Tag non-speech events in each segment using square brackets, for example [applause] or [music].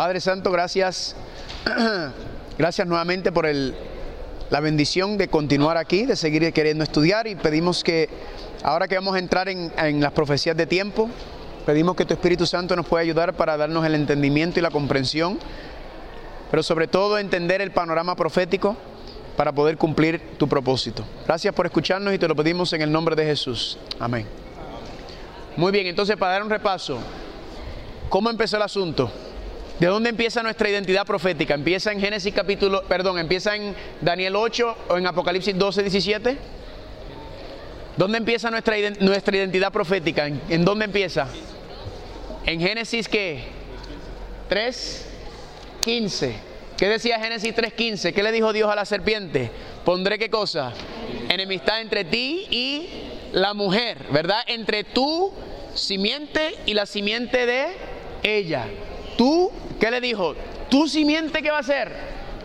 Padre Santo, gracias. [clears throat] Gracias nuevamente por la bendición de continuar aquí, de seguir queriendo estudiar y pedimos que ahora que vamos a entrar en, en las profecías de tiempo, pedimos que tu Espíritu Santo nos pueda ayudar para darnos el entendimiento y la comprensión, pero sobre todo entender el panorama profético para poder cumplir tu propósito. Gracias por escucharnos y te lo pedimos en el nombre de Jesús. Amén. Muy bien, entonces para dar un repaso, ¿cómo empezó el asunto? ¿De dónde empieza nuestra identidad profética? ¿Empieza en Génesis capítulo, perdón, empieza en Daniel 8 o en Apocalipsis 12, 17? ¿Dónde empieza nuestra, nuestra identidad profética? ¿En, ¿En dónde empieza? En Génesis qué? 3, 15. ¿Qué decía Génesis 3:15? ¿Qué le dijo Dios a la serpiente? Pondré qué cosa? Enemistad entre ti y la mujer, ¿verdad? Entre tu simiente y la simiente de ella. Tú, ¿qué le dijo? Tu simiente, ¿qué va a hacer?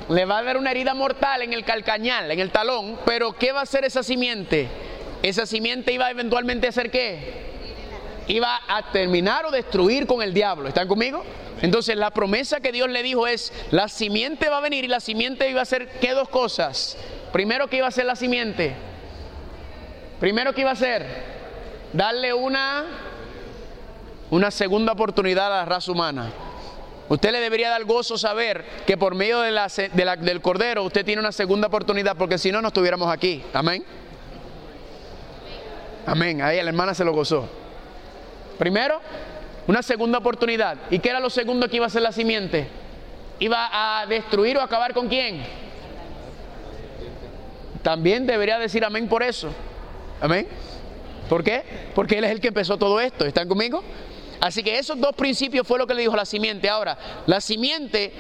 Le va a dar una herida mortal en el calcañal, en el talón, pero ¿qué va a hacer esa simiente? Esa simiente iba eventualmente a hacer qué? Iba a terminar o destruir con el diablo. ¿Están conmigo? Entonces la promesa que Dios le dijo es, la simiente va a venir y la simiente iba a hacer qué dos cosas. Primero que iba a hacer la simiente. Primero que iba a hacer, darle una, una segunda oportunidad a la raza humana. Usted le debería dar gozo saber que por medio del Cordero usted tiene una segunda oportunidad, porque si no, no estuviéramos aquí. Amén. Amén. Ahí la hermana se lo gozó. Primero, una segunda oportunidad. ¿Y qué era lo segundo que iba a hacer la simiente? ¿Iba a destruir o acabar con quién? También debería decir amén por eso. Amén. ¿Por qué? Porque Él es el que empezó todo esto. ¿Están conmigo? Así que esos dos principios fue lo que le dijo la simiente. Ahora, la simiente,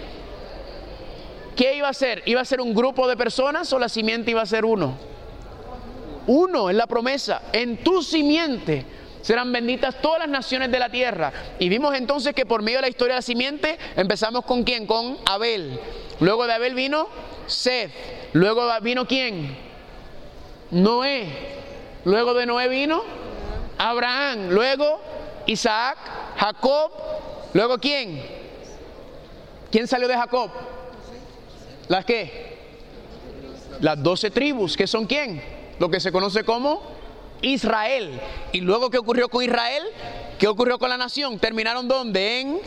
¿qué iba a ser? ¿Iba a ser un grupo de personas o la simiente iba a ser uno? Uno es la promesa. En tu simiente serán benditas todas las naciones de la tierra. Y vimos entonces que por medio de la historia de la simiente empezamos con quién? Con Abel. Luego de Abel vino Seth. Luego vino quién? Noé. Luego de Noé vino Abraham. Luego Isaac, Jacob. Luego quién? ¿Quién salió de Jacob? ¿Las qué? Las doce tribus. ¿Qué son quién? Lo que se conoce como Israel. ¿Y luego qué ocurrió con Israel? ¿Qué ocurrió con la nación? ¿Terminaron dónde? En,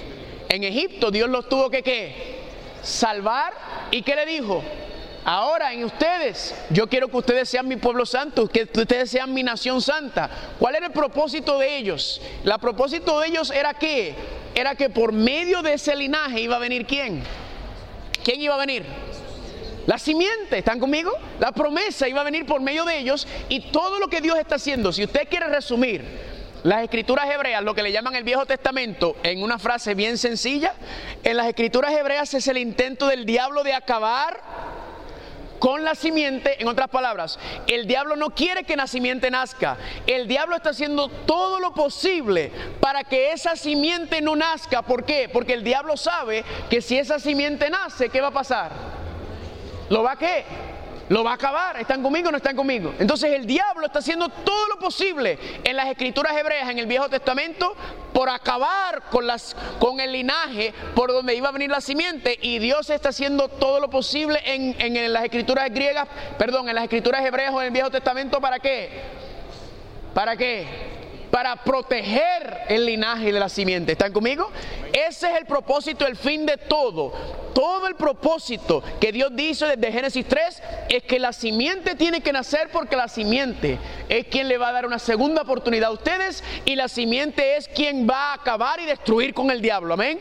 en Egipto. Dios los tuvo que qué? Salvar. ¿Y qué le dijo? Ahora en ustedes, yo quiero que ustedes sean mi pueblo santo, que ustedes sean mi nación santa. ¿Cuál era el propósito de ellos? El propósito de ellos era que, era que por medio de ese linaje iba a venir quién? ¿Quién iba a venir? La simiente, ¿están conmigo? La promesa iba a venir por medio de ellos y todo lo que Dios está haciendo, si usted quiere resumir las escrituras hebreas, lo que le llaman el Viejo Testamento, en una frase bien sencilla, en las escrituras hebreas es el intento del diablo de acabar con la simiente, en otras palabras, el diablo no quiere que la simiente nazca. El diablo está haciendo todo lo posible para que esa simiente no nazca. ¿Por qué? Porque el diablo sabe que si esa simiente nace, ¿qué va a pasar? ¿Lo va a qué? Lo va a acabar. ¿Están conmigo o no están conmigo? Entonces el diablo está haciendo todo lo posible en las escrituras hebreas, en el Viejo Testamento, por acabar con, las, con el linaje por donde iba a venir la simiente. Y Dios está haciendo todo lo posible en, en las escrituras griegas, perdón, en las escrituras hebreas o en el Viejo Testamento, ¿para qué? ¿Para qué? Para proteger el linaje de la simiente. ¿Están conmigo? Ese es el propósito, el fin de todo. Todo el propósito que Dios dice desde Génesis 3 es que la simiente tiene que nacer porque la simiente es quien le va a dar una segunda oportunidad a ustedes y la simiente es quien va a acabar y destruir con el diablo. Amén.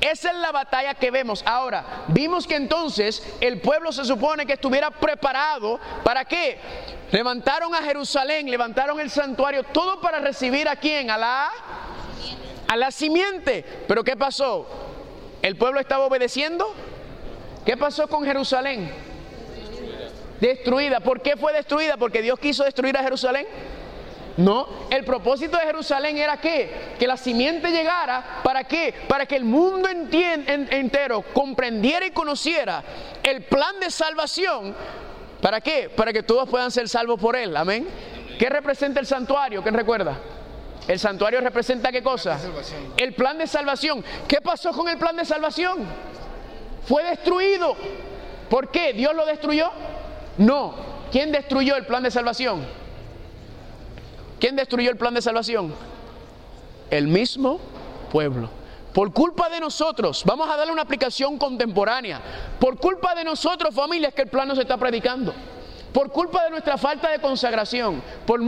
Esa es la batalla que vemos. Ahora, vimos que entonces el pueblo se supone que estuviera preparado para qué? Levantaron a Jerusalén, levantaron el santuario, todo para recibir a quién? A la a la simiente. Pero ¿qué pasó? ¿El pueblo estaba obedeciendo? ¿Qué pasó con Jerusalén? Destruida. ¿Por qué fue destruida? Porque Dios quiso destruir a Jerusalén. No, el propósito de Jerusalén era que, que la simiente llegara, ¿para qué? Para que el mundo entero comprendiera y conociera el plan de salvación ¿Para qué? Para que todos puedan ser salvos por Él. Amén. ¿Qué representa el santuario? ¿Quién recuerda? El santuario representa qué cosa? El plan de salvación. ¿Qué pasó con el plan de salvación? Fue destruido. ¿Por qué? ¿Dios lo destruyó? No. ¿Quién destruyó el plan de salvación? ¿Quién destruyó el plan de salvación? El mismo pueblo. Por culpa de nosotros, vamos a darle una aplicación contemporánea. Por culpa de nosotros, familia, es que el plan no se está predicando por culpa de nuestra falta de consagración, por,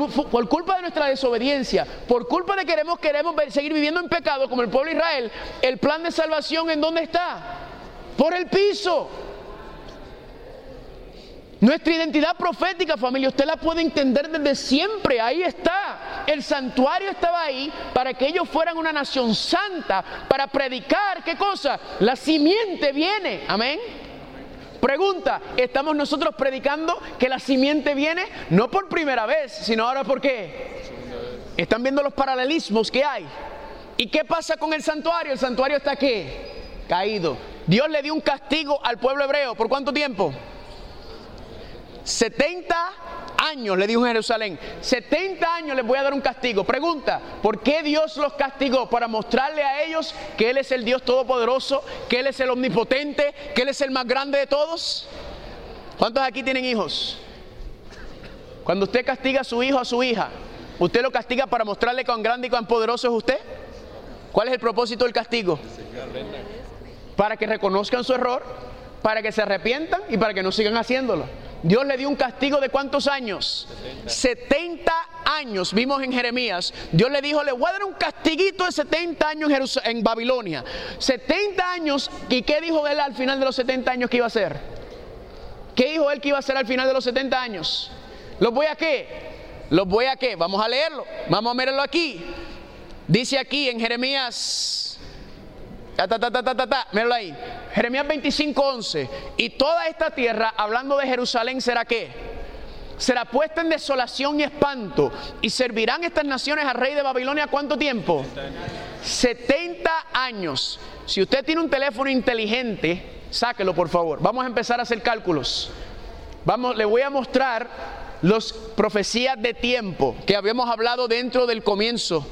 culpa de nuestra desobediencia, por culpa de que queremos, queremos seguir viviendo en pecado como el pueblo de Israel, el plan de salvación en dónde está? Por el piso. Nuestra identidad profética, familia, usted la puede entender desde siempre, ahí está. El santuario estaba ahí para que ellos fueran una nación santa, para predicar, ¿qué cosa? La simiente viene, amén. Pregunta, ¿estamos nosotros predicando que la simiente viene? No por primera vez, sino ahora por qué. Están viendo los paralelismos que hay. ¿Y qué pasa con el santuario? El santuario está qué? Caído. Dios le dio un castigo al pueblo hebreo. ¿Por cuánto tiempo? 70 años, le dijo en Jerusalén, 70 años les voy a dar un castigo. Pregunta, ¿por qué Dios los castigó? Para mostrarle a ellos que Él es el Dios Todopoderoso, que Él es el Omnipotente, que Él es el más grande de todos. ¿Cuántos aquí tienen hijos? Cuando usted castiga a su hijo o a su hija, ¿usted lo castiga para mostrarle cuán grande y cuán poderoso es usted? ¿Cuál es el propósito del castigo? Para que reconozcan su error, para que se arrepientan y para que no sigan haciéndolo. Dios le dio un castigo de cuántos años? 70, años, vimos en Jeremías, Dios le dijo, le voy a dar un castiguito de 70 años en, Babilonia. 70 años, ¿y qué dijo él al final de los 70 años que iba a hacer? ¿Qué dijo él que iba a hacer al final de los 70 años? ¿Los voy a qué? ¿Los voy a qué? Vamos a leerlo, vamos a mirarlo aquí. Dice aquí en Jeremías Ta, ta, ta, Míralo ahí. Jeremías 25, 11. Y toda esta tierra, hablando de Jerusalén, será qué? Será puesta en desolación y espanto. Y servirán estas naciones al rey de Babilonia cuánto tiempo? 70 años. Si usted tiene un teléfono inteligente, sáquelo por favor. Vamos a empezar a hacer cálculos. Vamos, le voy a mostrar las profecías de tiempo que habíamos hablado dentro del comienzo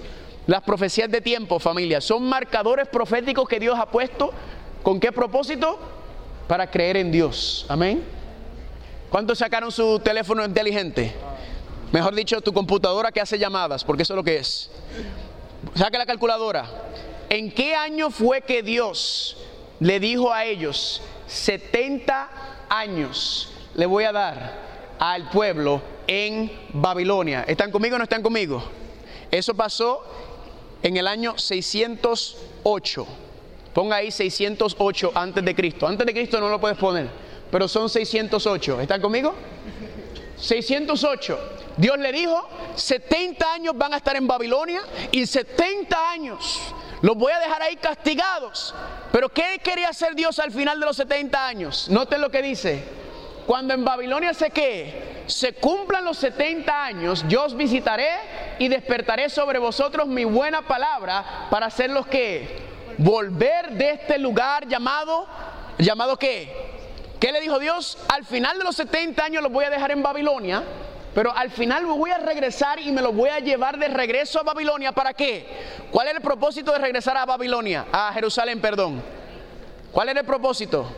las profecías de tiempo, familia, son marcadores proféticos que Dios ha puesto. ¿Con qué propósito? Para creer en Dios. Amén. ¿Cuántos sacaron su teléfono inteligente? Mejor dicho, tu computadora que hace llamadas, porque eso es lo que es. Saca la calculadora. ¿En qué año fue que Dios le dijo a ellos, 70 años le voy a dar al pueblo en Babilonia? ¿Están conmigo o no están conmigo? Eso pasó en el año 608. Ponga ahí 608 antes de Cristo. Antes de Cristo no lo puedes poner, pero son 608. ¿Están conmigo? 608. Dios le dijo, 70 años van a estar en Babilonia y 70 años los voy a dejar ahí castigados. Pero ¿qué quería hacer Dios al final de los 70 años? Noten lo que dice. Cuando en Babilonia se que se cumplan los 70 años, yo os visitaré y despertaré sobre vosotros mi buena palabra para hacerlos que volver de este lugar llamado llamado qué? ¿Qué le dijo Dios? Al final de los 70 años los voy a dejar en Babilonia, pero al final me voy a regresar y me los voy a llevar de regreso a Babilonia. ¿Para qué? ¿Cuál es el propósito de regresar a Babilonia? A Jerusalén, perdón. ¿Cuál es el propósito?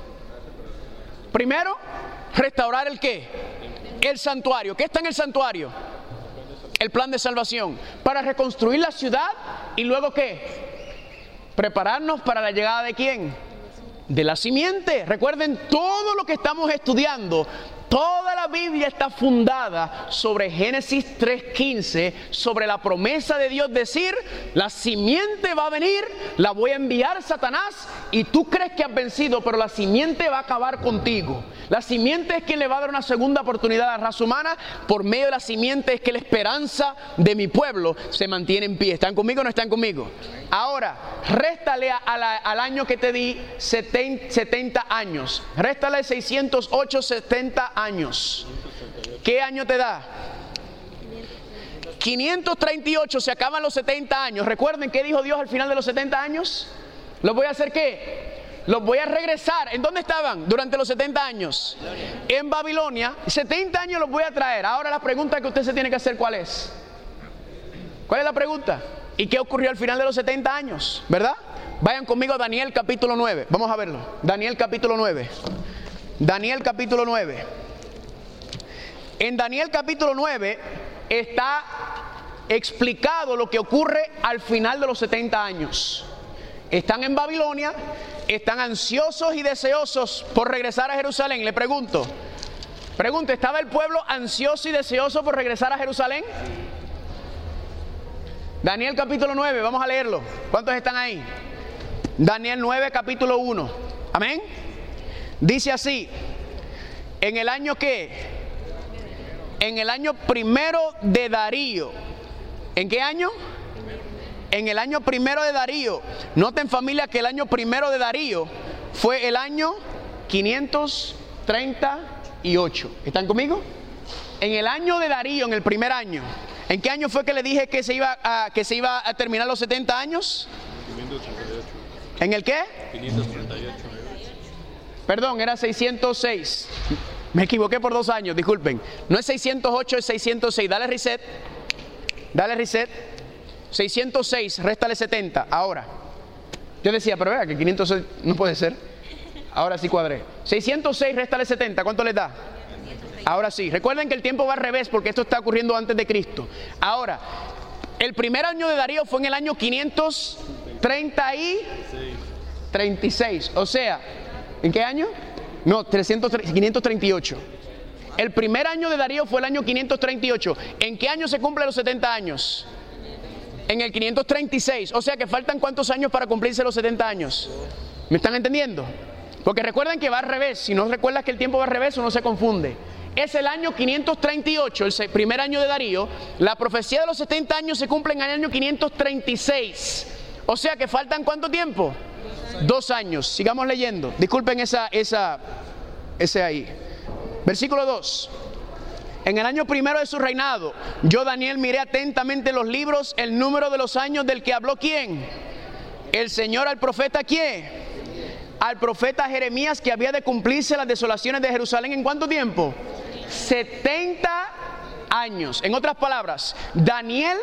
Primero, restaurar el qué? El santuario. ¿Qué está en el santuario? El plan de salvación. Para reconstruir la ciudad y luego qué? Prepararnos para la llegada de quién? De la simiente. Recuerden todo lo que estamos estudiando Toda la Biblia está fundada sobre Génesis 3.15, sobre la promesa de Dios decir, la simiente va a venir, la voy a enviar Satanás y tú crees que has vencido, pero la simiente va a acabar contigo. La simiente es quien le va a dar una segunda oportunidad a la raza humana, por medio de la simiente es que la esperanza de mi pueblo se mantiene en pie. ¿Están conmigo o no están conmigo? Ahora, réstale al año que te di 70, años, réstale 608, 70 años años. ¿Qué año te da? 538 se acaban los 70 años. Recuerden qué dijo Dios al final de los 70 años. ¿Los voy a hacer qué? Los voy a regresar. ¿En dónde estaban durante los 70 años? En Babilonia. 70 años los voy a traer. Ahora la pregunta que usted se tiene que hacer, ¿cuál es? ¿Cuál es la pregunta? ¿Y qué ocurrió al final de los 70 años? ¿Verdad? Vayan conmigo a Daniel capítulo 9. Vamos a verlo. Daniel capítulo 9. Daniel capítulo 9. En Daniel capítulo 9 está explicado lo que ocurre al final de los 70 años. Están en Babilonia, están ansiosos y deseosos por regresar a Jerusalén. Le pregunto, pregunto, ¿estaba el pueblo ansioso y deseoso por regresar a Jerusalén? Daniel capítulo 9, vamos a leerlo. ¿Cuántos están ahí? Daniel 9 capítulo 1. Amén. Dice así, en el año que, en el año primero de Darío, ¿en qué año? En el año primero de Darío. Noten familia que el año primero de Darío fue el año 538. ¿Están conmigo? En el año de Darío, en el primer año. ¿En qué año fue que le dije que se iba a, que se iba a terminar los 70 años? 538. ¿En el qué? 538. Perdón, era 606. Me equivoqué por dos años, disculpen. No es 608, es 606. Dale reset. Dale reset. 606, réstale 70. Ahora. Yo decía, pero vea que 506 no puede ser. Ahora sí cuadré. 606, réstale 70. ¿Cuánto les da? Ahora sí. Recuerden que el tiempo va al revés porque esto está ocurriendo antes de Cristo. Ahora, el primer año de Darío fue en el año 530 y 36. O sea, ¿En qué año? No, 538. El primer año de Darío fue el año 538. ¿En qué año se cumplen los 70 años? En el 536. O sea que faltan cuántos años para cumplirse los 70 años. ¿Me están entendiendo? Porque recuerden que va al revés. Si no recuerdas que el tiempo va al revés, uno se confunde. Es el año 538, el primer año de Darío. La profecía de los 70 años se cumple en el año 536. O sea que faltan cuánto tiempo? Dos años. Sigamos leyendo. Disculpen esa, esa, ese ahí. Versículo 2. En el año primero de su reinado, yo Daniel miré atentamente los libros, el número de los años del que habló quién. El Señor al profeta quién. Al profeta Jeremías que había de cumplirse las desolaciones de Jerusalén en cuánto tiempo? 70 años. En otras palabras, Daniel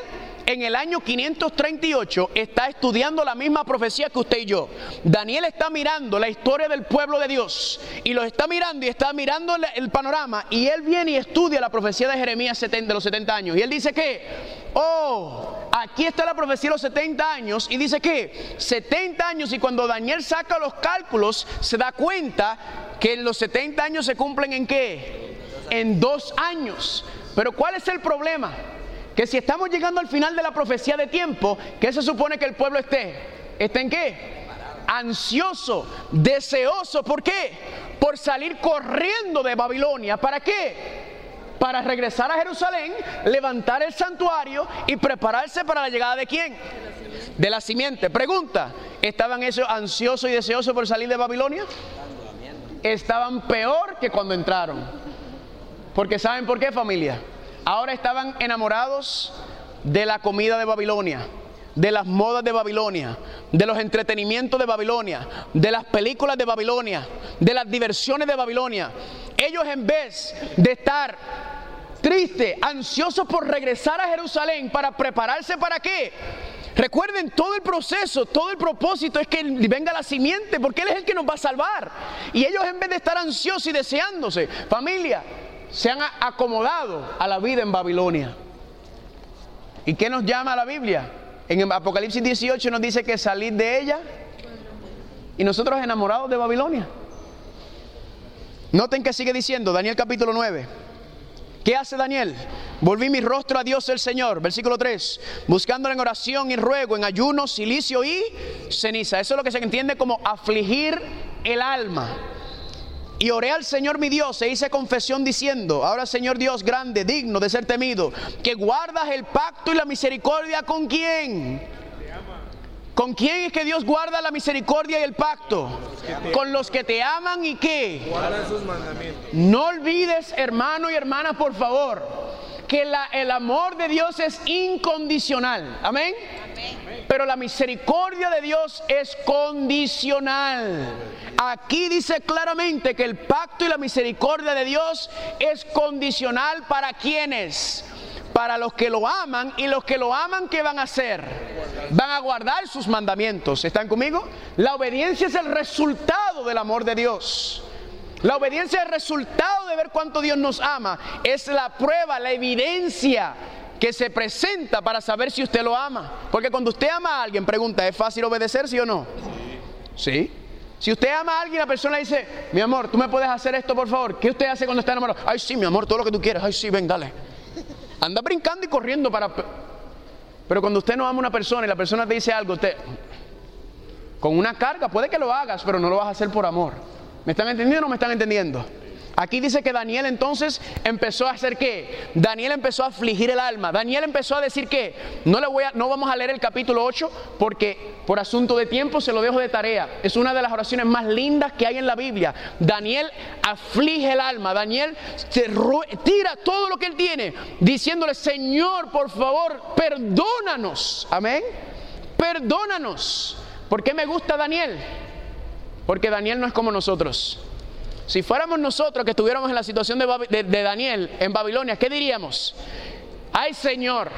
en el año 538 está estudiando la misma profecía que usted y yo. Daniel está mirando la historia del pueblo de Dios y lo está mirando y está mirando el panorama y él viene y estudia la profecía de Jeremías de los 70 años y él dice que, oh, aquí está la profecía de los 70 años y dice que 70 años y cuando Daniel saca los cálculos se da cuenta que los 70 años se cumplen en qué? En dos años. Pero ¿cuál es el problema? Que si estamos llegando al final de la profecía de tiempo, ¿qué se supone que el pueblo esté? ¿Está en qué? Ansioso, deseoso. ¿Por qué? Por salir corriendo de Babilonia. ¿Para qué? Para regresar a Jerusalén, levantar el santuario y prepararse para la llegada de quién? De la simiente. Pregunta, ¿estaban ellos ansiosos y deseosos por salir de Babilonia? Estaban peor que cuando entraron. Porque ¿saben por qué familia? Ahora estaban enamorados de la comida de Babilonia, de las modas de Babilonia, de los entretenimientos de Babilonia, de las películas de Babilonia, de las diversiones de Babilonia. Ellos en vez de estar tristes, ansiosos por regresar a Jerusalén para prepararse para qué? Recuerden todo el proceso, todo el propósito es que venga la simiente, porque Él es el que nos va a salvar. Y ellos en vez de estar ansiosos y deseándose, familia, se han acomodado a la vida en Babilonia. ¿Y qué nos llama la Biblia? En Apocalipsis 18 nos dice que salir de ella y nosotros enamorados de Babilonia. Noten que sigue diciendo Daniel capítulo 9. ¿Qué hace Daniel? Volví mi rostro a Dios el Señor, versículo 3, buscándole en oración y ruego, en ayuno, silicio y ceniza. Eso es lo que se entiende como afligir el alma. Y oré al Señor mi Dios e hice confesión diciendo, ahora Señor Dios grande, digno de ser temido, que guardas el pacto y la misericordia con quién. ¿Con quién es que Dios guarda la misericordia y el pacto? Con los que te aman y qué. No olvides, hermano y hermana, por favor, que el amor de Dios es incondicional. Amén. Pero la misericordia de Dios es condicional. Aquí dice claramente que el pacto y la misericordia de Dios es condicional para quienes para los que lo aman y los que lo aman, ¿qué van a hacer? Van a guardar sus mandamientos. ¿Están conmigo? La obediencia es el resultado del amor de Dios. La obediencia es el resultado de ver cuánto Dios nos ama. Es la prueba, la evidencia que se presenta para saber si usted lo ama. Porque cuando usted ama a alguien, pregunta, ¿es fácil obedecer, sí o no? Sí. Si usted ama a alguien, la persona le dice, mi amor, tú me puedes hacer esto, por favor. ¿Qué usted hace cuando está enamorado? Ay, sí, mi amor, todo lo que tú quieras. Ay, sí, ven, dale. Anda brincando y corriendo para... Pero cuando usted no ama a una persona y la persona te dice algo, usted... Con una carga, puede que lo hagas, pero no lo vas a hacer por amor. ¿Me están entendiendo o no me están entendiendo? Aquí dice que Daniel entonces empezó a hacer qué? Daniel empezó a afligir el alma. Daniel empezó a decir que no le voy a, no vamos a leer el capítulo 8 porque por asunto de tiempo se lo dejo de tarea. Es una de las oraciones más lindas que hay en la Biblia. Daniel aflige el alma. Daniel tira todo lo que él tiene diciéndole, "Señor, por favor, perdónanos." Amén. Perdónanos. ¿Por qué me gusta Daniel? Porque Daniel no es como nosotros. Si fuéramos nosotros que estuviéramos en la situación de, Daniel en Babilonia, ¿qué diríamos? Ay Señor,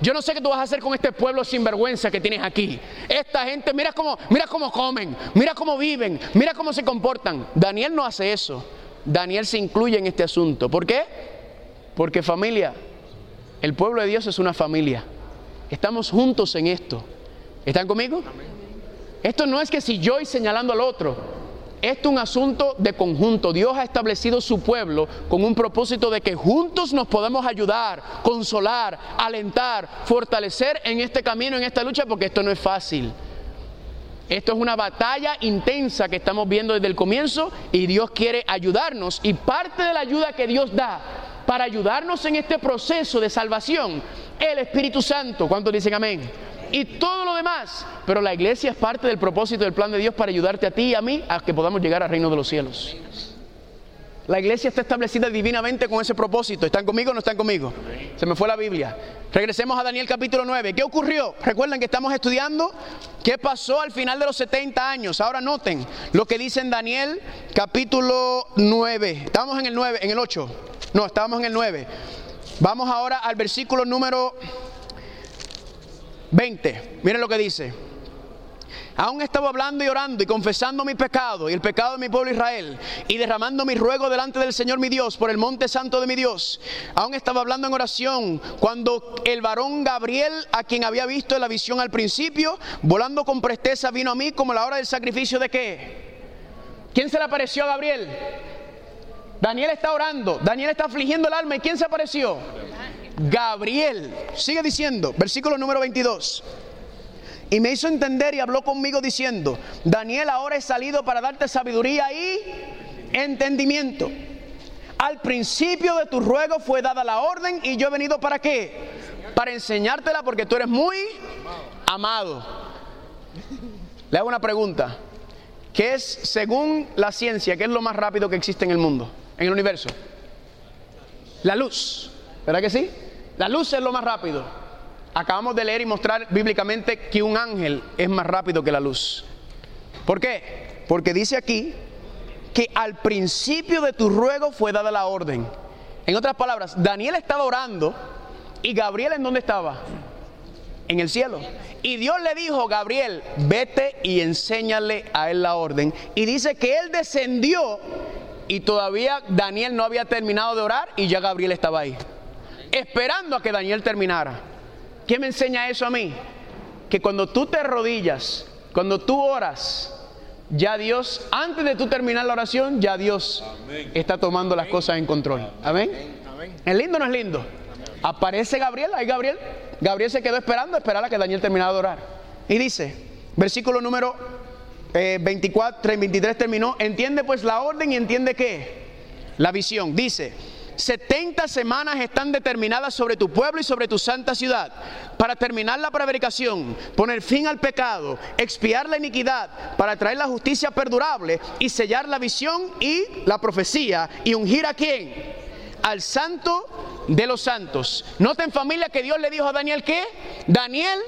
yo no sé qué tú vas a hacer con este pueblo sinvergüenza que tienes aquí. Esta gente, mira cómo, mira cómo comen, mira cómo viven, mira cómo se comportan. Daniel no hace eso. Daniel se incluye en este asunto. ¿Por qué? Porque familia, el pueblo de Dios es una familia. Estamos juntos en esto. ¿Están conmigo? Esto no es que si yo y señalando al otro. Esto es un asunto de conjunto. Dios ha establecido su pueblo con un propósito de que juntos nos podamos ayudar, consolar, alentar, fortalecer en este camino, en esta lucha, porque esto no es fácil. Esto es una batalla intensa que estamos viendo desde el comienzo y Dios quiere ayudarnos. Y parte de la ayuda que Dios da para ayudarnos en este proceso de salvación, el Espíritu Santo. ¿Cuántos dicen amén? Y todo lo demás. Pero la iglesia es parte del propósito del plan de Dios para ayudarte a ti y a mí a que podamos llegar al reino de los cielos. La iglesia está establecida divinamente con ese propósito. ¿Están conmigo o no están conmigo? Se me fue la Biblia. Regresemos a Daniel capítulo 9. ¿Qué ocurrió? Recuerden que estamos estudiando qué pasó al final de los 70 años. Ahora noten lo que dice en Daniel capítulo 9. Estamos en el 9, en el 8. No, estábamos en el 9. Vamos ahora al versículo número 20. Miren lo que dice. Aún estaba hablando y orando y confesando mi pecado y el pecado de mi pueblo Israel y derramando mi ruego delante del Señor mi Dios por el monte santo de mi Dios. Aún estaba hablando en oración cuando el varón Gabriel, a quien había visto en la visión al principio, volando con presteza vino a mí como la hora del sacrificio de qué. ¿Quién se le apareció a Gabriel? Daniel está orando, Daniel está afligiendo el alma y ¿quién se apareció? Gabriel. Sigue diciendo, versículo número 22. Y me hizo entender y habló conmigo diciendo, Daniel, ahora he salido para darte sabiduría y entendimiento. Al principio de tu ruego fue dada la orden y yo he venido para qué? Para enseñártela porque tú eres muy amado. Le hago una pregunta. ¿Qué es, según la ciencia, qué es lo más rápido que existe en el mundo, en el universo? La luz. ¿Verdad que sí? La luz es lo más rápido. Acabamos de leer y mostrar bíblicamente que un ángel es más rápido que la luz. ¿Por qué? Porque dice aquí que al principio de tu ruego fue dada la orden. En otras palabras, Daniel estaba orando y Gabriel en dónde estaba? En el cielo. Y Dios le dijo, Gabriel, vete y enséñale a él la orden. Y dice que él descendió y todavía Daniel no había terminado de orar y ya Gabriel estaba ahí esperando a que Daniel terminara. ¿Qué me enseña eso a mí? Que cuando tú te rodillas, cuando tú oras, ya Dios, antes de tú terminar la oración, ya Dios está tomando las cosas en control. Amén. ¿Es lindo o no es lindo? Aparece Gabriel, ahí Gabriel. Gabriel se quedó esperando, esperar a que Daniel terminara de orar. Y dice, versículo número 24, eh, 23 terminó, entiende pues la orden y entiende qué? La visión. Dice, 70 semanas están determinadas sobre tu pueblo y sobre tu santa ciudad, para terminar la prevaricación, poner fin al pecado, expiar la iniquidad, para traer la justicia perdurable y sellar la visión y la profecía y ungir a quién? Al santo de los santos. Noten familia que Dios le dijo a Daniel que Daniel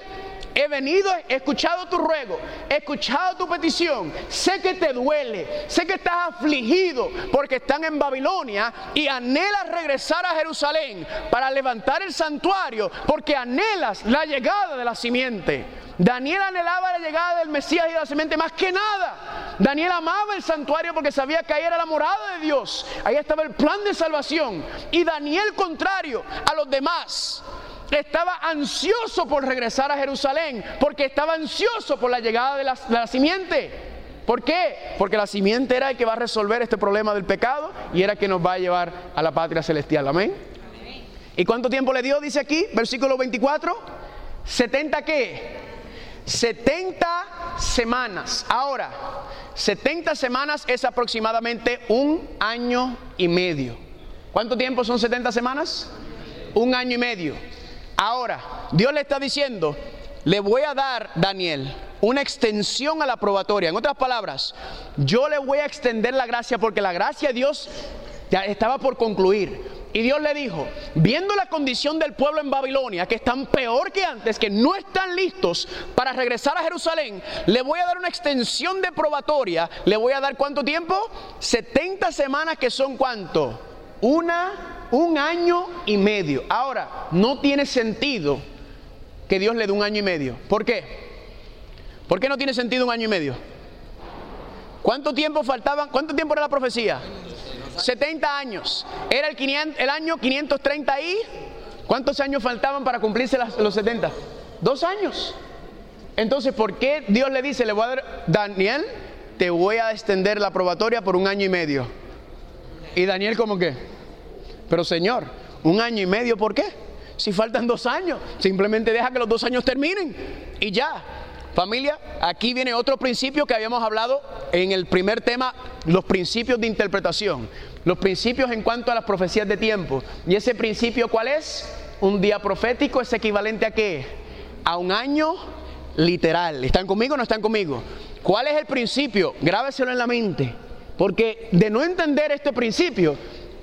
he venido, he escuchado tu ruego, he escuchado tu petición, sé que te duele, sé que estás afligido porque están en Babilonia y anhelas regresar a Jerusalén para levantar el santuario porque anhelas la llegada de la simiente. Daniel anhelaba la llegada del Mesías y de la simiente más que nada. Daniel amaba el santuario porque sabía que ahí era la morada de Dios. Ahí estaba el plan de salvación. Y Daniel, contrario a los demás, estaba ansioso por regresar a Jerusalén, porque estaba ansioso por la llegada de la, simiente. ¿Por qué? Porque la simiente era el que va a resolver este problema del pecado y era el que nos va a llevar a la patria celestial. Amén. ¿Y cuánto tiempo le dio? Dice aquí, versículo 24. ¿70 qué? 70 semanas. Ahora, 70 semanas es aproximadamente un año y medio. ¿Cuánto tiempo son 70 semanas? Un año y medio. Ahora, Dios le está diciendo, le voy a dar, Daniel, una extensión a la probatoria. En otras palabras, yo le voy a extender la gracia porque la gracia de Dios ya estaba por concluir. Y Dios le dijo, viendo la condición del pueblo en Babilonia, que están peor que antes, que no están listos para regresar a Jerusalén, le voy a dar una extensión de probatoria. ¿Le voy a dar cuánto tiempo? 70 semanas que son cuánto? Una un año y medio. Ahora, no tiene sentido que Dios le dé un año y medio. ¿Por qué? ¿Por qué no tiene sentido un año y medio? ¿Cuánto tiempo faltaban? ¿Cuánto tiempo era la profecía? 70 años. Era el, año 530 y ¿cuántos años faltaban para cumplirse los 70? Dos años. Entonces, ¿por qué Dios le dice, le voy a dar, Daniel, te voy a extender la probatoria por un año y medio? Y Daniel, ¿cómo que? Pero Señor, un año y medio, ¿por qué? Si faltan dos años, simplemente deja que los dos años terminen y ya. Familia, aquí viene otro principio que habíamos hablado en el primer tema, los principios de interpretación, los principios en cuanto a las profecías de tiempo. ¿Y ese principio cuál es? Un día profético es equivalente a qué? A un año literal. ¿Están conmigo o no están conmigo? ¿Cuál es el principio? Grábeselo en la mente. Porque de no entender este principio,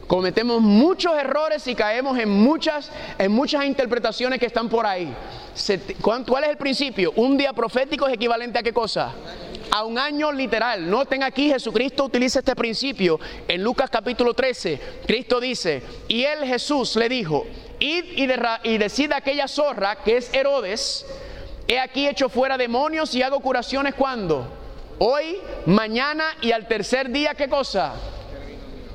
Cometemos muchos errores y caemos en muchas, en muchas interpretaciones que están por ahí. ¿Cuál es el principio? Un día profético es equivalente a qué cosa? A un año literal. Noten aquí, Jesucristo utiliza este principio. En Lucas capítulo 13, Cristo dice, y él Jesús le dijo, id y, y decid a aquella zorra que es Herodes, he aquí hecho fuera demonios y hago curaciones cuando? Hoy, mañana y al tercer día, ¿qué cosa?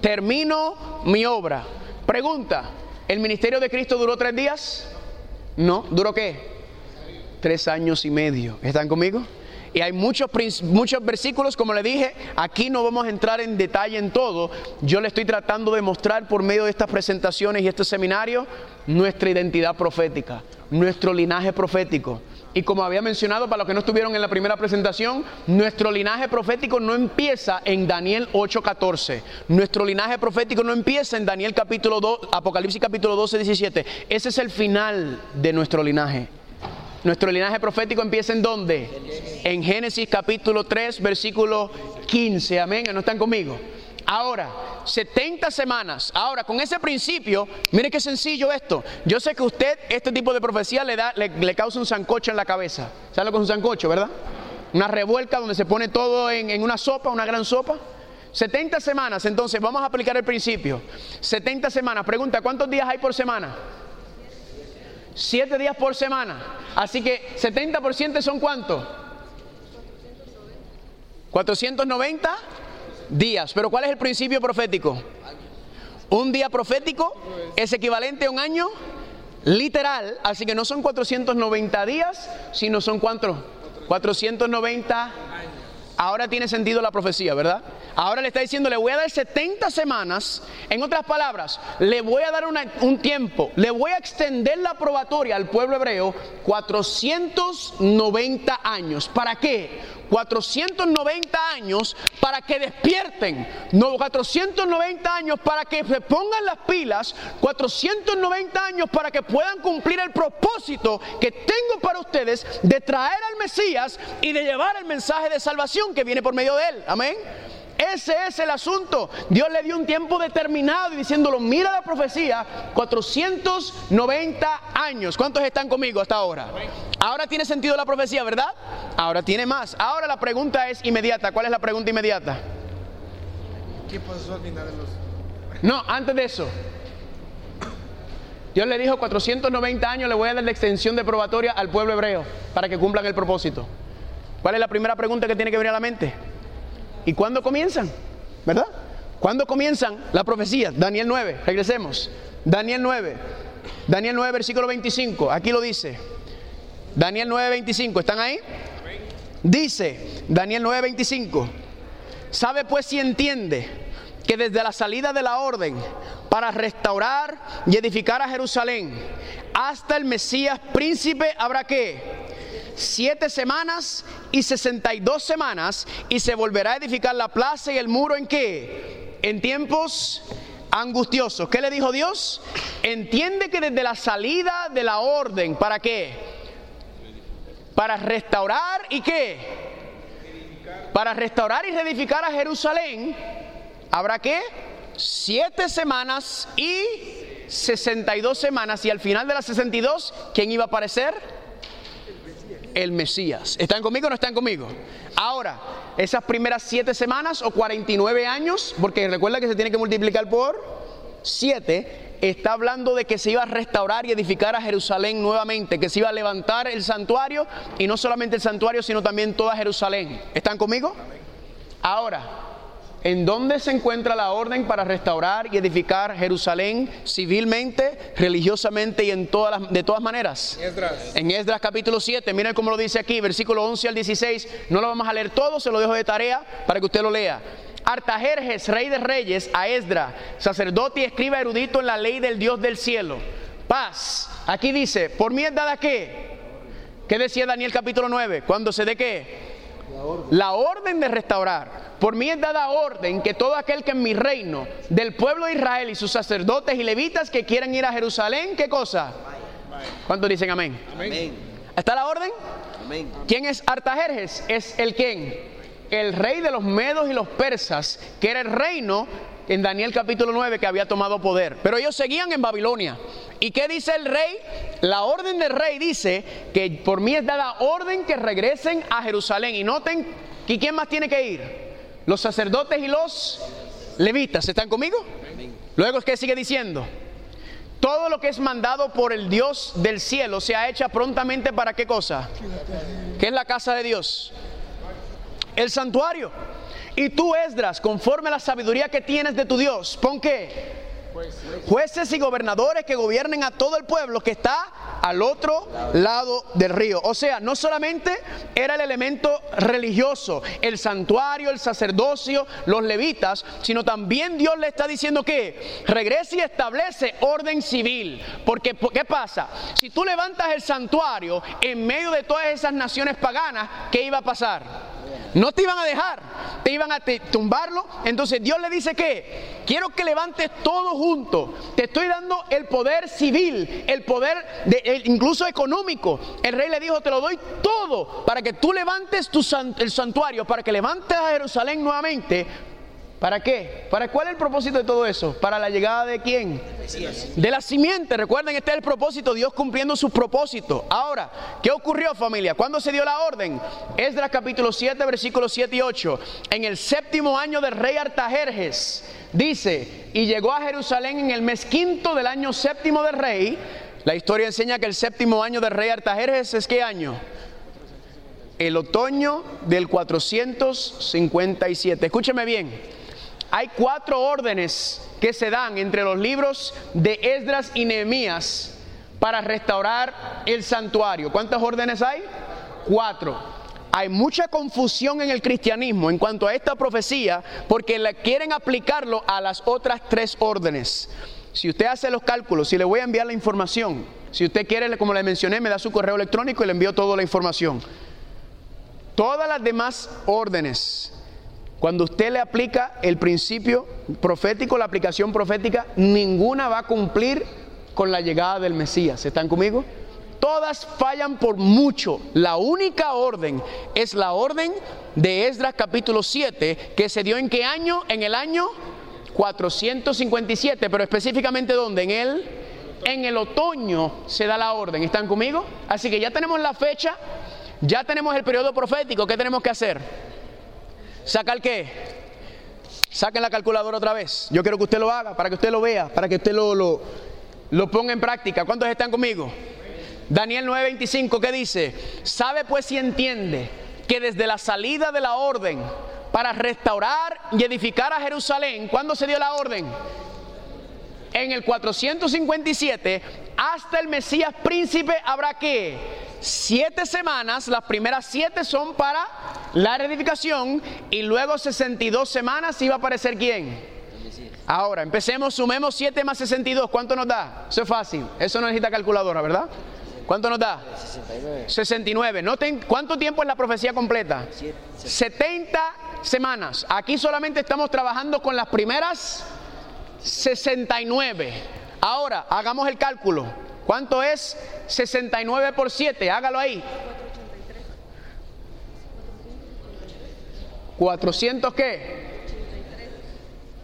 Termino mi obra. Pregunta, ¿el ministerio de Cristo duró tres días? No, ¿duró qué? Tres años y medio. ¿Están conmigo? Y hay muchos, muchos versículos, como le dije, aquí no vamos a entrar en detalle en todo. Yo le estoy tratando de mostrar por medio de estas presentaciones y este seminario nuestra identidad profética, nuestro linaje profético. Y como había mencionado, para los que no estuvieron en la primera presentación, nuestro linaje profético no empieza en Daniel 8:14. Nuestro linaje profético no empieza en Daniel capítulo 2, Apocalipsis capítulo 12, 17. Ese es el final de nuestro linaje. Nuestro linaje profético empieza en dónde? En Génesis capítulo 3, versículo 15. Amén. ¿No están conmigo? Ahora, 70 semanas. Ahora, con ese principio, mire qué sencillo esto. Yo sé que usted, este tipo de profecía le, da, le, causa un sancocho en la cabeza. ¿Sabe lo que es un sancocho, verdad? Una revuelca donde se pone todo en, en una sopa, una gran sopa. 70 semanas, entonces vamos a aplicar el principio. 70 semanas. Pregunta, ¿cuántos días hay por semana? 7 días por semana. Así que 70% son cuánto? 490 días. Pero ¿cuál es el principio profético? Un día profético es equivalente a un año literal, así que no son 490 días, sino son cuántos? 490 Ahora tiene sentido la profecía, ¿verdad? Ahora le está diciendo, le voy a dar 70 semanas. En otras palabras, le voy a dar un tiempo, le voy a extender la probatoria al pueblo hebreo 490 años. ¿Para qué? 490 años para que despierten, no 490 años para que se pongan las pilas, 490 años para que puedan cumplir el propósito que tengo para ustedes de traer al Mesías y de llevar el mensaje de salvación que viene por medio de él. Amén. Ese es el asunto. Dios le dio un tiempo determinado y diciéndolo, mira la profecía, 490 años. ¿Cuántos están conmigo hasta ahora? Ahora tiene sentido la profecía, ¿verdad? Ahora tiene más. Ahora la pregunta es inmediata. ¿Cuál es la pregunta inmediata? ¿Qué pasó al final de los.? No, antes de eso. Dios le dijo 490 años le voy a dar la extensión de probatoria al pueblo hebreo para que cumplan el propósito. ¿Cuál es la primera pregunta que tiene que venir a la mente? ¿Y cuándo comienzan? ¿Verdad? ¿Cuándo comienzan la profecía? Daniel 9, regresemos. Daniel 9. Daniel 9, versículo 25. Aquí lo dice. Daniel 9, 25. ¿Están ahí? Dice, Daniel 9, 25. ¿Sabe pues si entiende que desde la salida de la orden para restaurar y edificar a Jerusalén hasta el Mesías príncipe habrá que siete semanas y sesenta y dos semanas y se volverá a edificar la plaza y el muro en qué? En tiempos angustiosos. ¿Qué le dijo Dios? Entiende que desde la salida de la orden, ¿para qué? Para restaurar y qué? Para restaurar y reedificar a Jerusalén, ¿habrá qué? Siete semanas y 62 semanas. Y al final de las 62, ¿quién iba a aparecer? El Mesías. ¿Están conmigo o no están conmigo? Ahora, esas primeras siete semanas o 49 años, porque recuerda que se tiene que multiplicar por siete, está hablando de que se iba a restaurar y edificar a Jerusalén nuevamente, que se iba a levantar el santuario y no solamente el santuario, sino también toda Jerusalén. ¿Están conmigo? Ahora, ¿en dónde se encuentra la orden para restaurar y edificar Jerusalén civilmente, religiosamente y en todas las, de todas maneras? Esdras. En Esdras capítulo 7, miren cómo lo dice aquí, versículo 11 al 16. No lo vamos a leer todo, se lo dejo de tarea para que usted lo lea. Artajerjes, rey de reyes, a Esdras, sacerdote y escriba erudito en la ley del Dios del cielo. Paz. Aquí dice, por mí es dada qué? ¿Qué decía Daniel capítulo 9? Cuando se dé qué? La orden de restaurar. Por mí es dada orden que todo aquel que en mi reino, del pueblo de Israel y sus sacerdotes y levitas que quieran ir a Jerusalén, ¿qué cosa? ¿Cuántos dicen amén? Amén. ¿Está la orden? Amén. ¿Quién es Artajerjes? Es el quién? El rey de los medos y los persas, que era el reino en Daniel capítulo 9 que había tomado poder. Pero ellos seguían en Babilonia. ¿Y qué dice el rey? La orden del rey dice que por mí es dada orden que regresen a Jerusalén. Y noten, ¿y quién más tiene que ir? Los sacerdotes y los levitas. ¿Están conmigo? Luego, ¿qué sigue diciendo? Todo lo que es mandado por el Dios del cielo se ha hecho prontamente para qué cosa? ¿Qué es la casa de Dios? El santuario. Y tú, Esdras, conforme a la sabiduría que tienes de tu Dios, pon qué? Jueces y gobernadores que gobiernen a todo el pueblo que está al otro lado del río. O sea, no solamente era el elemento religioso, el santuario, el sacerdocio, los levitas, sino también Dios le está diciendo que regrese y establece orden civil. Porque, ¿qué pasa? Si tú levantas el santuario en medio de todas esas naciones paganas, ¿qué iba a pasar? No te iban a dejar, te iban a tumbarlo. Entonces Dios le dice que quiero que levantes todo junto. Te estoy dando el poder civil, el poder de- incluso económico. El rey le dijo, te lo doy todo para que tú levantes tu el santuario, para que levantes a Jerusalén nuevamente. ¿Para qué? ¿Para cuál es el propósito de todo eso? ¿Para la llegada de quién? De la simiente. Recuerden, este es el propósito, Dios cumpliendo sus propósitos. Ahora, ¿qué ocurrió familia? ¿Cuándo se dio la orden? Esdras capítulo 7, versículos 7 y 8. En el séptimo año del rey Artajerjes, dice, y llegó a Jerusalén en el mes quinto del año séptimo del rey. La historia enseña que el séptimo año del rey Artajerjes es qué año? El otoño del 457. Escúcheme bien. Hay cuatro órdenes que se dan entre los libros de Esdras y Nehemías para restaurar el santuario. ¿Cuántas órdenes hay? Cuatro. Hay mucha confusión en el cristianismo en cuanto a esta profecía porque quieren aplicarlo a las otras tres órdenes. Si usted hace los cálculos, si le voy a enviar la información, si usted quiere, como le mencioné, me da su correo electrónico y le envío toda la información. Todas las demás órdenes cuando usted le aplica el principio profético, la aplicación profética, ninguna va a cumplir con la llegada del Mesías. ¿Están conmigo? Todas fallan por mucho. La única orden es la orden de Esdras capítulo 7, que se dio en qué año? En el año 457, pero específicamente ¿dónde? En el En el otoño se da la orden. ¿Están conmigo? Así que ya tenemos la fecha, ya tenemos el periodo profético. ¿Qué tenemos que hacer? ¿Sacar qué? Saquen la calculadora otra vez. Yo quiero que usted lo haga, para que usted lo vea, para que usted lo, lo, lo ponga en práctica. ¿Cuántos están conmigo? Daniel 9:25, ¿qué dice? Sabe pues si entiende que desde la salida de la orden para restaurar y edificar a Jerusalén, ¿cuándo se dio la orden? En el 457, hasta el Mesías príncipe habrá que siete semanas, las primeras siete son para la reedificación y luego 62 semanas iba a aparecer quién? Ahora, empecemos, sumemos 7 más 62, ¿cuánto nos da? Eso es fácil, eso no necesita calculadora, ¿verdad? ¿Cuánto nos da? 69. 69. Noten, ¿cuánto tiempo es la profecía completa? 70 semanas. Aquí solamente estamos trabajando con las primeras 69. Ahora, hagamos el cálculo. ¿Cuánto es 69 por 7? Hágalo ahí. 400 qué?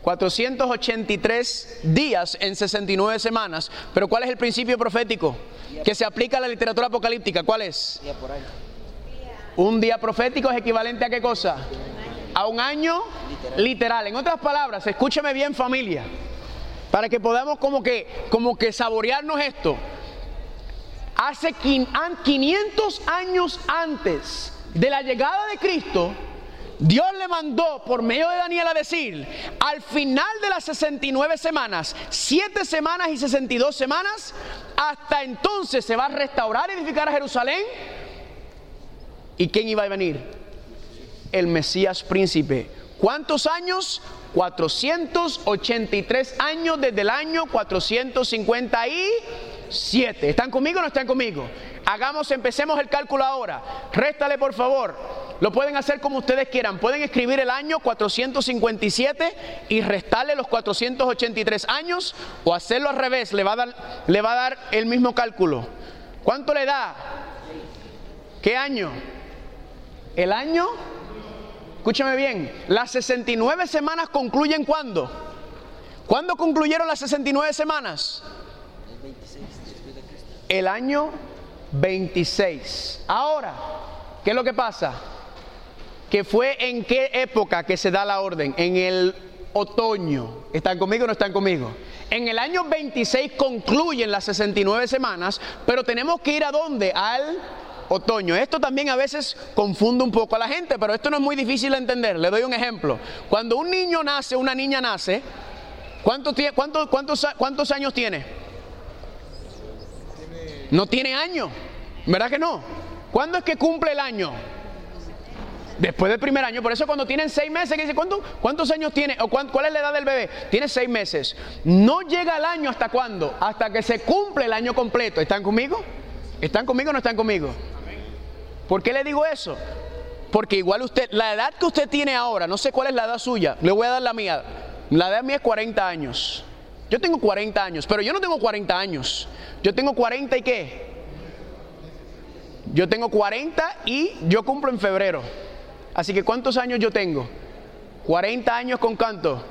483 días en 69 semanas. Pero ¿cuál es el principio profético que se aplica a la literatura apocalíptica? ¿Cuál es? Un día profético es equivalente a qué cosa? A un año literal. En otras palabras, escúcheme bien familia, para que podamos como que, como que saborearnos esto. Hace 500 años antes de la llegada de Cristo, Dios le mandó por medio de Daniel a decir, al final de las 69 semanas, 7 semanas y 62 semanas, hasta entonces se va a restaurar y edificar a Jerusalén. ¿Y quién iba a venir? El Mesías príncipe. ¿Cuántos años? 483 años desde el año 457. ¿Están conmigo o no están conmigo? Hagamos, empecemos el cálculo ahora. Réstale por favor. Lo pueden hacer como ustedes quieran. Pueden escribir el año 457 y restarle los 483 años o hacerlo al revés. Le va a dar, le va a dar el mismo cálculo. ¿Cuánto le da? ¿Qué año? El año Escúchame bien, las 69 semanas concluyen cuándo? ¿Cuándo concluyeron las 69 semanas? El año 26. Ahora, ¿qué es lo que pasa? Que fue en qué época que se da la orden? En el otoño. ¿Están conmigo o no están conmigo? En el año 26 concluyen las 69 semanas, pero tenemos que ir a dónde? Al otoño. Esto también a veces confunde un poco a la gente, pero esto no es muy difícil de entender. Le doy un ejemplo. Cuando un niño nace, una niña nace, ¿cuántos, cuántos, años tiene? No tiene año. ¿Verdad que no? ¿Cuándo es que cumple el año? Después del primer año, por eso cuando tienen seis meses, que dice, ¿cuántos años tiene? ¿O cuál es la edad del bebé? Tiene seis meses. No llega el año hasta cuándo? Hasta que se cumple el año completo. ¿Están conmigo? ¿Están conmigo o no están conmigo? ¿Por qué le digo eso? Porque igual usted, la edad que usted tiene ahora, no sé cuál es la edad suya, le voy a dar la mía. La edad mía es 40 años. Yo tengo 40 años, pero yo no tengo 40 años. Yo tengo 40 y qué? Yo tengo 40 y yo cumplo en febrero. Así que ¿cuántos años yo tengo? 40 años con canto.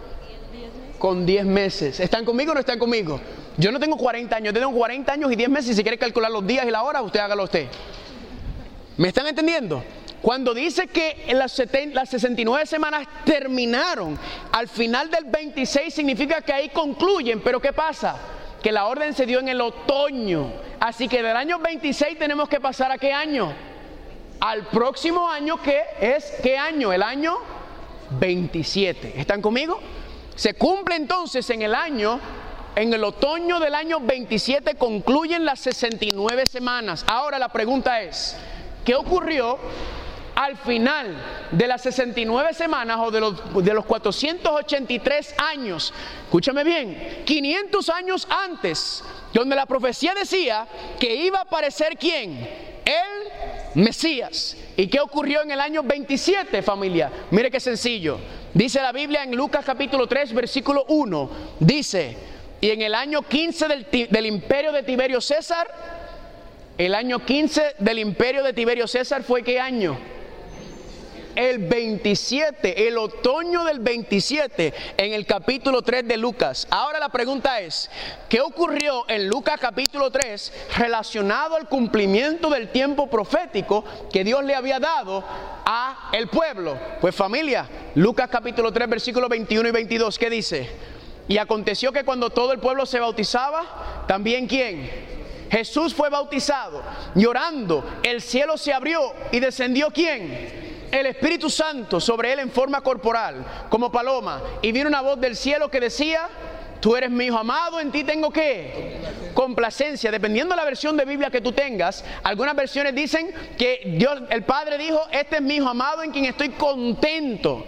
Con 10 meses. ¿Están conmigo o no están conmigo? Yo no tengo 40 años, yo tengo 40 años y 10 meses. Si quiere calcular los días y la hora, usted hágalo usted. ¿Me están entendiendo? Cuando dice que las, 69 semanas terminaron, al final del 26 significa que ahí concluyen, pero ¿qué pasa? Que la orden se dio en el otoño. Así que del año 26 tenemos que pasar a qué año? Al próximo año que es qué año? El año 27. ¿Están conmigo? Se cumple entonces en el año en el otoño del año 27 concluyen las 69 semanas. Ahora la pregunta es, ¿Qué ocurrió al final de las 69 semanas o de los, de los 483 años? Escúchame bien, 500 años antes, donde la profecía decía que iba a aparecer quién? El Mesías. ¿Y qué ocurrió en el año 27, familia? Mire qué sencillo. Dice la Biblia en Lucas capítulo 3, versículo 1. Dice, y en el año 15 del, del imperio de Tiberio César, el año 15 del imperio de Tiberio César fue qué año? el 27, el otoño del 27, en el capítulo 3 de Lucas. Ahora la pregunta es, ¿qué ocurrió en Lucas capítulo 3 relacionado al cumplimiento del tiempo profético que Dios le había dado a el pueblo? Pues familia, Lucas capítulo 3 versículos 21 y 22, ¿qué dice? Y aconteció que cuando todo el pueblo se bautizaba, también quién? Jesús fue bautizado, llorando, el cielo se abrió y descendió quién? El Espíritu Santo sobre él en forma corporal, como paloma, y vino una voz del cielo que decía, tú eres mi hijo amado, en ti tengo que complacencia, dependiendo de la versión de Biblia que tú tengas, algunas versiones dicen que Dios, el Padre dijo, este es mi hijo amado en quien estoy contento.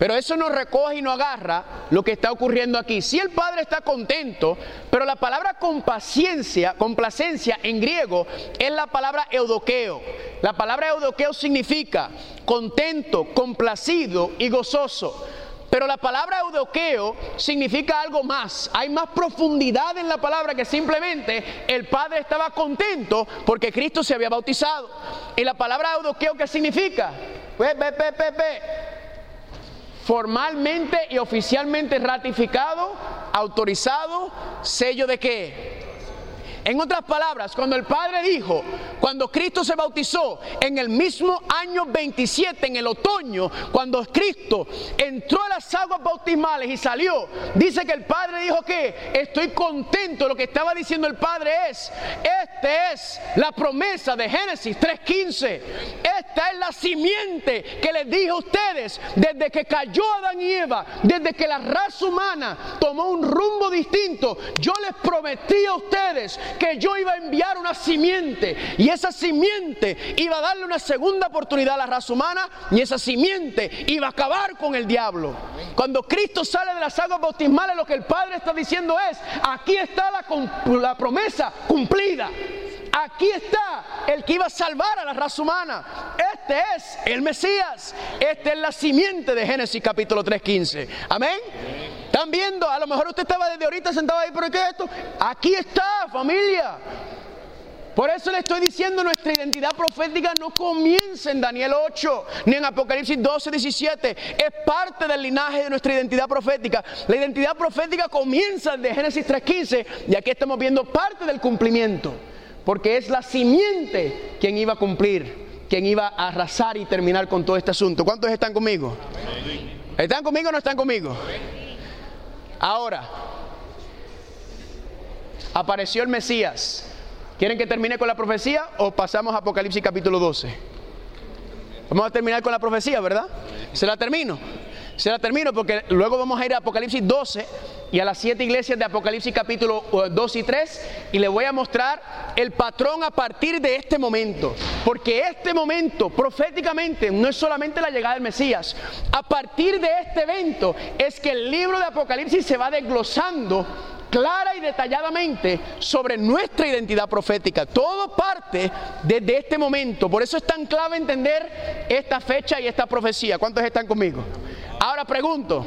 Pero eso no recoge y no agarra lo que está ocurriendo aquí. Si el padre está contento, pero la palabra compaciencia, complacencia en griego es la palabra eudoqueo. La palabra eudoqueo significa contento, complacido y gozoso. Pero la palabra eudoqueo significa algo más. Hay más profundidad en la palabra que simplemente el Padre estaba contento porque Cristo se había bautizado. Y la palabra eudoqueo, ¿qué significa? Pues, formalmente y oficialmente ratificado, autorizado, sello de qué? En otras palabras, cuando el Padre dijo, cuando Cristo se bautizó en el mismo año 27, en el otoño, cuando Cristo entró a las aguas bautismales y salió, dice que el Padre dijo que estoy contento. Lo que estaba diciendo el Padre es, esta es la promesa de Génesis 3.15. Esta es la simiente que les dije a ustedes desde que cayó Adán y Eva, desde que la raza humana tomó un rumbo distinto. Yo les prometí a ustedes que yo iba a enviar una simiente y esa simiente iba a darle una segunda oportunidad a la raza humana y esa simiente iba a acabar con el diablo. Cuando Cristo sale de las aguas bautismales, lo que el Padre está diciendo es, aquí está la, promesa cumplida. Aquí está el que iba a salvar a la raza humana. Este es el Mesías. Esta es la simiente de Génesis capítulo 3.15. Amén. ¿Están viendo? A lo mejor usted estaba desde ahorita sentado ahí, pero ¿qué es esto? Aquí está, familia. Por eso le estoy diciendo, nuestra identidad profética no comienza en Daniel 8, ni en Apocalipsis 12, 17. Es parte del linaje de nuestra identidad profética. La identidad profética comienza de Génesis 3.15 y aquí estamos viendo parte del cumplimiento. Porque es la simiente quien iba a cumplir, quien iba a arrasar y terminar con todo este asunto. ¿Cuántos están conmigo? ¿Están conmigo o no están conmigo? Ahora, apareció el Mesías. ¿Quieren que termine con la profecía o pasamos a Apocalipsis capítulo 12? Vamos a terminar con la profecía, ¿verdad? ¿Se la termino? Se la termino porque luego vamos a ir a Apocalipsis 12 y a las siete iglesias de Apocalipsis capítulo 2 y 3 y les voy a mostrar el patrón a partir de este momento. Porque este momento proféticamente no es solamente la llegada del Mesías. A partir de este evento es que el libro de Apocalipsis se va desglosando clara y detalladamente sobre nuestra identidad profética. Todo parte desde este momento. Por eso es tan clave entender esta fecha y esta profecía. ¿Cuántos están conmigo? Ahora pregunto,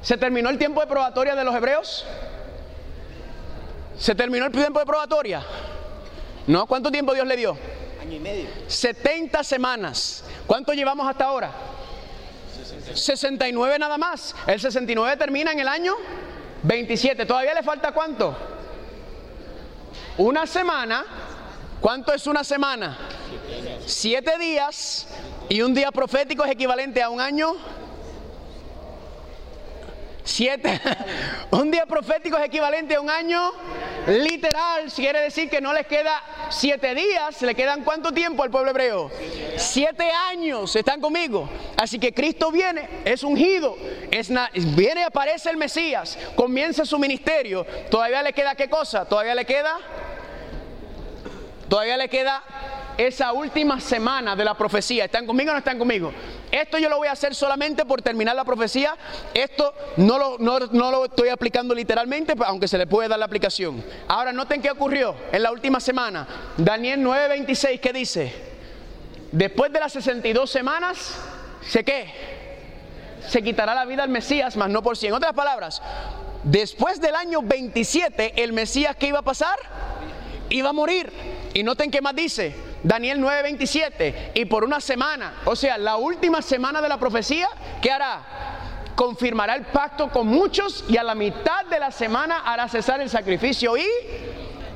¿se terminó el tiempo de probatoria de los hebreos? ¿Se terminó el tiempo de probatoria? ¿No? ¿Cuánto tiempo Dios le dio? Año y medio. 70 semanas. ¿Cuánto llevamos hasta ahora? 69 nada más. El 69 termina en el año 27. ¿Todavía le falta cuánto? Una semana. ¿Cuánto es una semana? Siete días. Y un día profético es equivalente a un año. Siete. [laughs] Un día profético es equivalente a un año literal. Quiere decir que no les queda siete días. ¿Le quedan cuánto tiempo al pueblo hebreo? Siete años. ¿Están conmigo? Así que Cristo viene, es ungido. Es viene, aparece el Mesías. Comienza su ministerio. ¿Todavía le queda qué cosa? ¿Todavía le queda? Todavía le queda esa última semana de la profecía. ¿Están conmigo o no están conmigo? Esto yo lo voy a hacer solamente por terminar la profecía. Esto no lo, no, lo estoy aplicando literalmente, aunque se le puede dar la aplicación. Ahora, noten qué ocurrió en la última semana. Daniel 9:26, ¿qué dice? Después de las 62 semanas, ¿se qué? Se quitará la vida al Mesías, más no por cien. En otras palabras, después del año 27, el Mesías, ¿qué iba a pasar? Iba a morir. Y noten qué más dice, Daniel 9:27, y por una semana, o sea, la última semana de la profecía, ¿qué hará? Confirmará el pacto con muchos y a la mitad de la semana hará cesar el sacrificio y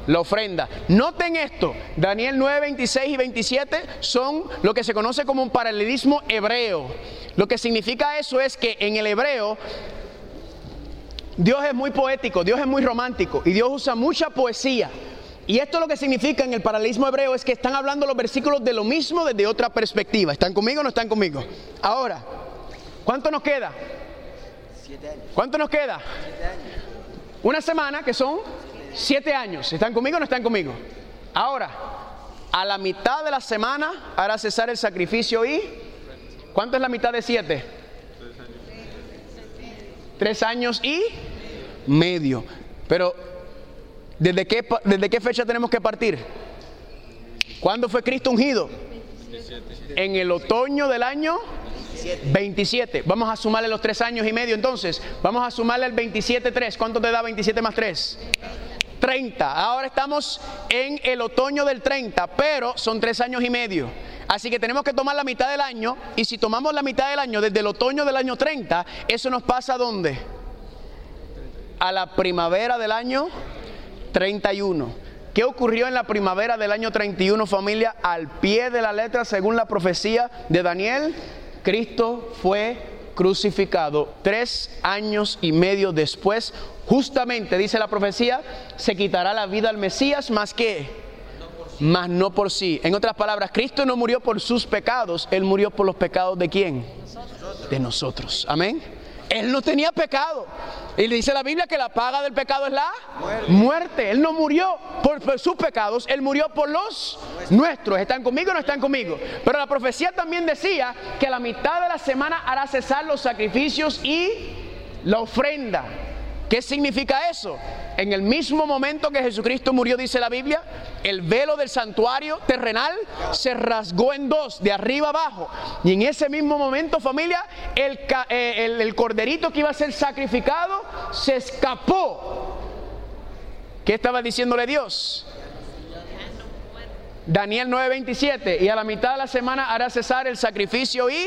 la ofrenda. Noten esto, Daniel 9, 26 y 27 son lo que se conoce como un paralelismo hebreo. Lo que significa eso es que en el hebreo Dios es muy poético, Dios es muy romántico y Dios usa mucha poesía. Y esto lo que significa en el paralelismo hebreo es que están hablando los versículos de lo mismo desde otra perspectiva. ¿Están conmigo o no están conmigo? Ahora, ¿cuánto nos queda? ¿Cuánto nos queda? Una semana que son Siete años. ¿Están conmigo o no están conmigo? Ahora, a la mitad de la semana hará cesar el sacrificio y... ¿Cuánto es la mitad de siete? Tres años y medio. Pero, ¿desde qué, ¿desde qué fecha tenemos que partir? ¿Cuándo fue Cristo ungido? En el otoño del año 27. Vamos a sumarle los tres años y medio entonces. Vamos a sumarle el 27.3. ¿Cuánto te da 27 más 3? 30. Ahora estamos en el otoño del 30, pero son tres años y medio. Así que tenemos que tomar la mitad del año y si tomamos la mitad del año desde el otoño del año 30, eso nos pasa a dónde? A la primavera del año 31. ¿Qué ocurrió en la primavera del año 31, familia? Al pie de la letra, según la profecía de Daniel, Cristo fue crucificado tres años y medio después, justamente, dice la profecía, se quitará la vida al Mesías más que, más no por sí. En otras palabras, Cristo no murió por sus pecados, Él murió por los pecados de quién? De nosotros. Amén. Él no tenía pecado. Y le dice la Biblia que la paga del pecado es la muerte. Él no murió por, sus pecados, Él murió por los nuestros. ¿Están conmigo o no están conmigo? Pero la profecía también decía que a la mitad de la semana hará cesar los sacrificios y la ofrenda. ¿Qué significa eso? En el mismo momento que Jesucristo murió, dice la Biblia, el velo del santuario terrenal se rasgó en dos, de arriba abajo. Y en ese mismo momento, familia, el, eh, corderito que iba a ser sacrificado se escapó. ¿Qué estaba diciéndole Dios? Daniel 9:27, y a la mitad de la semana hará cesar el sacrificio y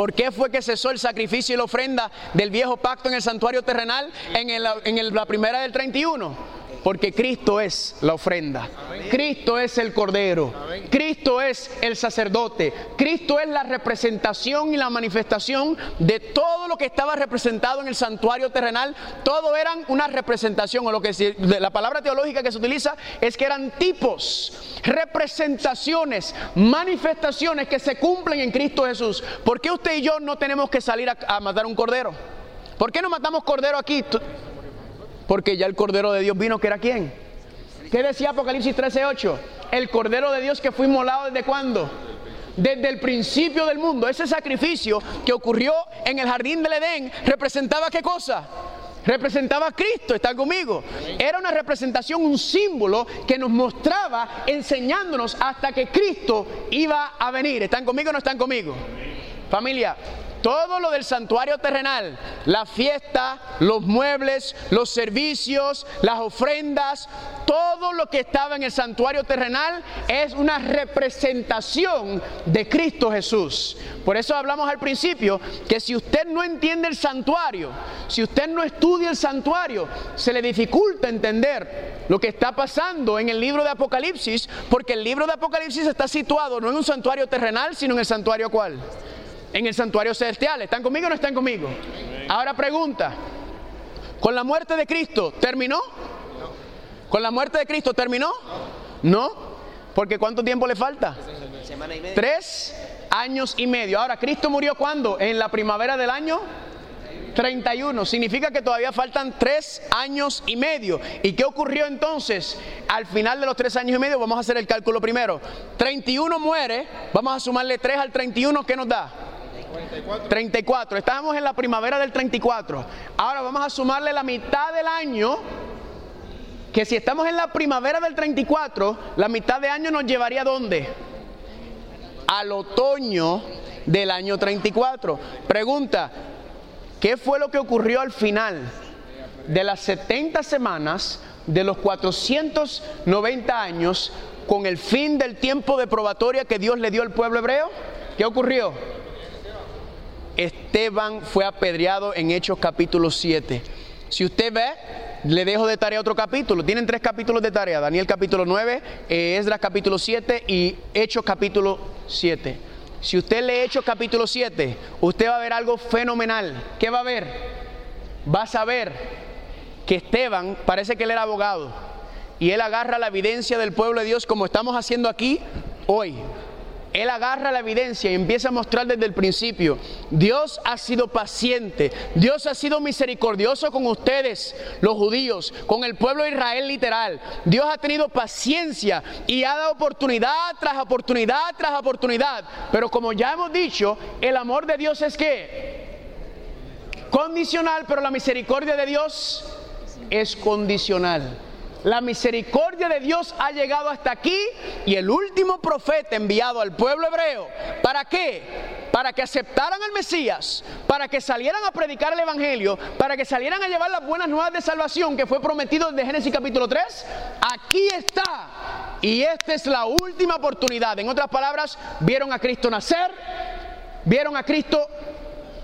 ¿Por qué fue que cesó el sacrificio y la ofrenda del viejo pacto en el santuario terrenal en, la primera del 31? Porque Cristo es la ofrenda. Cristo es el Cordero. Cristo es el sacerdote. Cristo es la representación y la manifestación de todo lo que estaba representado en el santuario terrenal. Todo eran una representación, o lo que la palabra teológica que se utiliza es que eran tipos, representaciones, manifestaciones que se cumplen en Cristo Jesús. ¿Por qué usted y yo no tenemos que salir a, a matar un cordero? ¿Por qué no matamos cordero aquí? Porque ya el Cordero de Dios vino, que era quién. ¿Qué decía Apocalipsis 13:8? El Cordero de Dios que fue inmolado desde cuándo? Desde el principio del mundo. Ese sacrificio que ocurrió en el jardín del Edén representaba qué cosa? representaba a Cristo, ¿están conmigo? Era una representación, un símbolo que nos mostraba enseñándonos hasta que Cristo iba a venir. ¿Están conmigo o no están conmigo? Familia, todo lo del santuario terrenal, la fiesta, los muebles, los servicios, las ofrendas, todo lo que estaba en el santuario terrenal es una representación de Cristo Jesús. Por eso hablamos al principio que si usted no entiende el santuario, si usted no estudia el santuario, se le dificulta entender lo que está pasando en el libro de Apocalipsis, porque el libro de Apocalipsis está situado no en un santuario terrenal, sino en el santuario cual en el santuario celestial. ¿Están conmigo o no están conmigo? Ahora pregunta, ¿con la muerte de Cristo terminó? ¿Con la muerte de Cristo terminó? No, porque ¿cuánto tiempo le falta? Tres años y medio. Ahora, ¿Cristo murió cuándo? En la primavera del año 31. Significa que todavía faltan tres años y medio. ¿Y qué ocurrió entonces? Al final de los tres años y medio, vamos a hacer el cálculo primero. 31 muere, vamos a sumarle 3 al 31, ¿qué nos da? 34. Estábamos en la primavera del 34. Ahora vamos a sumarle la mitad del año. Que si estamos en la primavera del 34, la mitad de año nos llevaría a dónde? Al otoño del año 34. Pregunta, ¿qué fue lo que ocurrió al final de las 70 semanas de los 490 años con el fin del tiempo de probatoria que Dios le dio al pueblo hebreo, ¿qué ocurrió? Esteban fue apedreado en Hechos capítulo 7. Si usted ve, le dejo de tarea otro capítulo. Tienen tres capítulos de tarea. Daniel capítulo 9, eh, Esdras capítulo 7 y Hechos capítulo 7. Si usted lee Hechos capítulo 7, usted va a ver algo fenomenal. ¿Qué va a ver? Va a saber que Esteban, parece que él era abogado, y él agarra la evidencia del pueblo de Dios como estamos haciendo aquí hoy. Él agarra la evidencia y empieza a mostrar desde el principio, Dios ha sido paciente, Dios ha sido misericordioso con ustedes, los judíos, con el pueblo de Israel literal. Dios ha tenido paciencia y ha dado oportunidad tras oportunidad tras oportunidad. Pero como ya hemos dicho, el amor de Dios es que condicional, pero la misericordia de Dios es condicional. La misericordia de Dios ha llegado hasta aquí y el último profeta enviado al pueblo hebreo, ¿para qué? Para que aceptaran al Mesías, para que salieran a predicar el Evangelio, para que salieran a llevar las buenas nuevas de salvación que fue prometido desde Génesis capítulo 3. Aquí está. Y esta es la última oportunidad. En otras palabras, vieron a Cristo nacer, vieron a Cristo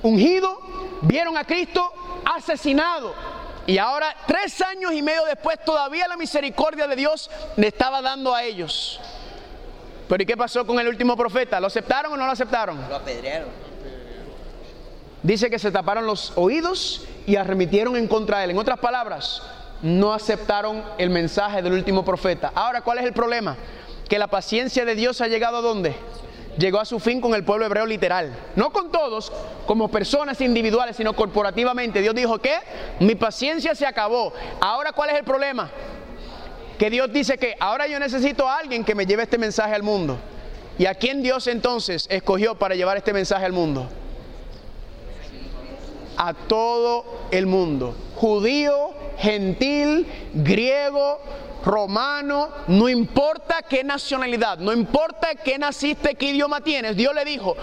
ungido, vieron a Cristo asesinado y ahora, tres años y medio después, todavía la misericordia de Dios le estaba dando a ellos. Pero ¿y qué pasó con el último profeta? ¿Lo aceptaron o no lo aceptaron? Lo apedrearon. Dice que se taparon los oídos y arremitieron en contra de él. En otras palabras, no aceptaron el mensaje del último profeta. Ahora, ¿cuál es el problema? Que la paciencia de Dios ha llegado a dónde? Llegó a su fin con el pueblo hebreo literal. No con todos, como personas individuales, sino corporativamente. Dios dijo que mi paciencia se acabó. Ahora, ¿cuál es el problema? Que Dios dice que ahora yo necesito a alguien que me lleve este mensaje al mundo. ¿Y a quién Dios entonces escogió para llevar este mensaje al mundo? A todo el mundo. Judío, gentil, griego, romano, no importa qué nacionalidad, no importa qué naciste, qué idioma tienes, Dios le dijo,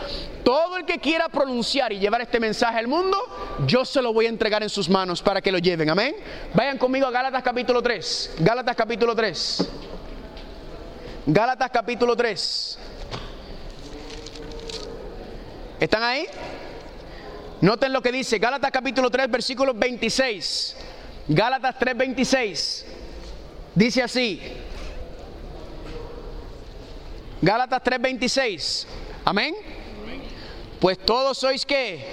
todo el que quiera pronunciar y llevar este mensaje al mundo, yo se lo voy a entregar en sus manos para que lo lleven, amén. Vayan conmigo a Gálatas capítulo 3, Gálatas capítulo 3, Gálatas capítulo 3. ¿Están ahí? Noten lo que dice Gálatas capítulo 3, versículo 26. Gálatas 3, 26. Dice así. Gálatas 3:26. Amén. Pues todos sois qué?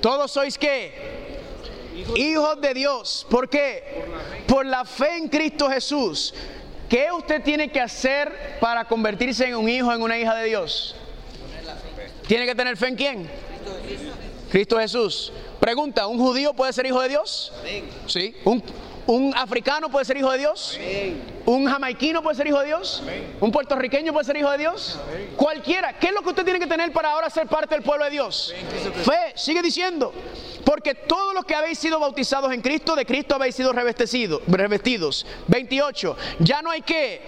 Todos sois qué? Hijos de Dios. ¿Por qué? Por la fe en Cristo Jesús. ¿Qué usted tiene que hacer para convertirse en un hijo, en una hija de Dios? ¿Tiene que tener fe en quién? Cristo Jesús. Pregunta, ¿un judío puede ser hijo de Dios? Sí. ¿Un, ¿Un africano puede ser hijo de Dios? ¿Un jamaiquino puede ser hijo de Dios? ¿Un puertorriqueño puede ser hijo de Dios? Cualquiera. ¿Qué es lo que usted tiene que tener para ahora ser parte del pueblo de Dios? Fe. Sigue diciendo. Porque todos los que habéis sido bautizados en Cristo, de Cristo habéis sido revestidos. 28. Ya no hay que,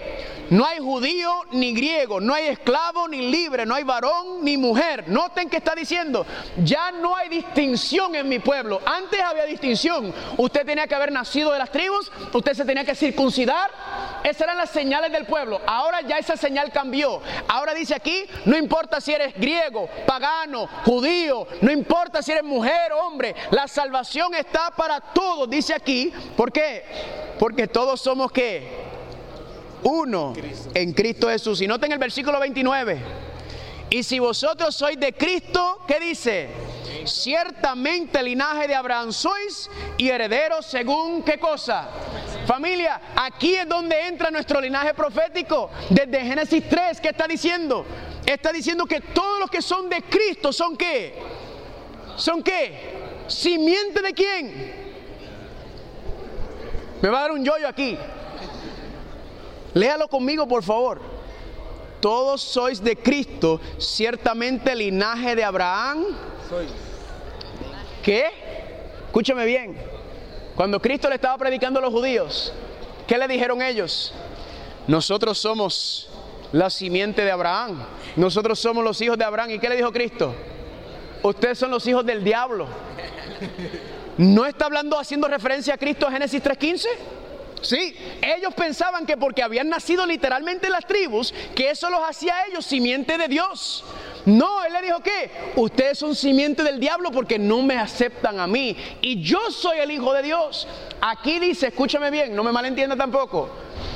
no hay judío ni griego, no hay esclavo ni libre, no hay varón ni mujer. Noten que está diciendo, ya no hay distinción en mi pueblo. Antes había distinción. Usted tenía que haber nacido de tribus, usted se tenía que circuncidar. Esas eran las señales del pueblo. Ahora ya esa señal cambió. Ahora dice aquí, no importa si eres griego, pagano, judío, no importa si eres mujer o hombre la salvación está para todos, dice aquí. ¿Por qué? Porque todos somos qué? Uno en Cristo Jesús. Y noten el versículo 29. Y si vosotros sois de Cristo, ¿qué dice? Ciertamente linaje de Abraham sois y herederos según qué cosa. Familia, aquí es donde entra nuestro linaje profético. Desde Génesis 3, ¿qué está diciendo? Está diciendo que todos los que son de Cristo son qué? ¿Son qué? ¿Simiente de quién? Me va a dar un yoyo aquí. Léalo conmigo, por favor. Todos sois de Cristo, ciertamente linaje de Abraham. ¿Qué? Escúchame bien. Cuando Cristo le estaba predicando a los judíos, ¿qué le dijeron ellos? Nosotros somos la simiente de Abraham. Nosotros somos los hijos de Abraham. ¿Y qué le dijo Cristo? Ustedes son los hijos del diablo. ¿no está hablando haciendo referencia a Cristo en Génesis 3.15? Sí, ellos pensaban que porque habían nacido literalmente en las tribus, que eso los hacía a ellos simiente de Dios. No, él le dijo que ustedes son simiente del diablo porque no me aceptan a mí y yo soy el hijo de Dios. Aquí dice, escúchame bien, no me malentienda tampoco.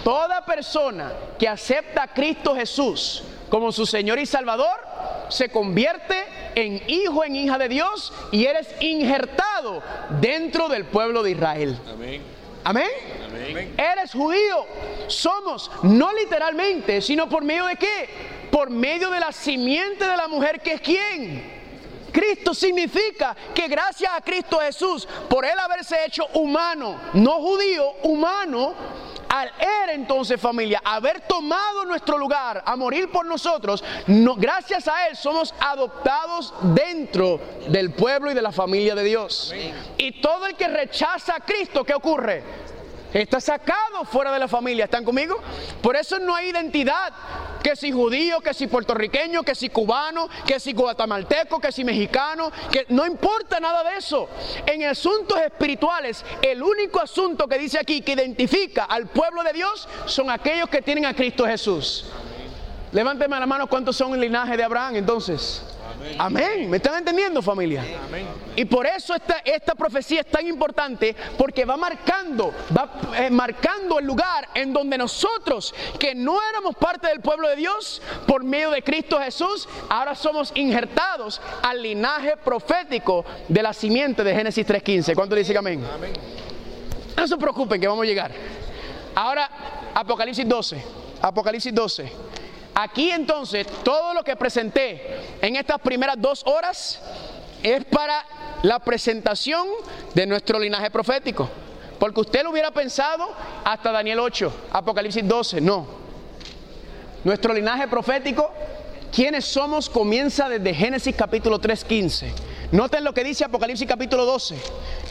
Toda persona que acepta a Cristo Jesús como su Señor y Salvador se convierte en hijo, en hija de Dios y eres injertado dentro del pueblo de Israel. Amén. Amén. Eres judío. Somos, no literalmente, sino por medio de qué? Por medio de la simiente de la mujer que es quién. Cristo significa que gracias a Cristo Jesús, por él haberse hecho humano, no judío, humano, al él entonces familia, haber tomado nuestro lugar, a morir por nosotros, no, gracias a él somos adoptados dentro del pueblo y de la familia de Dios. Y todo el que rechaza a Cristo, ¿qué ocurre? Está sacado fuera de la familia. ¿Están conmigo? Por eso no hay identidad. Que si judío, que si puertorriqueño, que si cubano, que si guatemalteco, que si mexicano, que no importa nada de eso. En asuntos espirituales, el único asunto que dice aquí que identifica al pueblo de Dios son aquellos que tienen a Cristo Jesús. Levánteme la mano cuántos son el linaje de Abraham entonces. Amén. ¿Me están entendiendo familia? Y por eso esta, esta profecía es tan importante porque va marcando, va eh, marcando el lugar en donde nosotros que no éramos parte del pueblo de Dios por medio de Cristo Jesús, ahora somos injertados al linaje profético de la simiente de Génesis 3.15. ¿Cuánto dice amén? amén? No se preocupen que vamos a llegar. Ahora, Apocalipsis 12. Apocalipsis 12. Aquí entonces todo lo que presenté en estas primeras dos horas es para la presentación de nuestro linaje profético. Porque usted lo hubiera pensado hasta Daniel 8, Apocalipsis 12, no. Nuestro linaje profético, quienes somos, comienza desde Génesis capítulo 3, 15. Noten lo que dice Apocalipsis capítulo 12.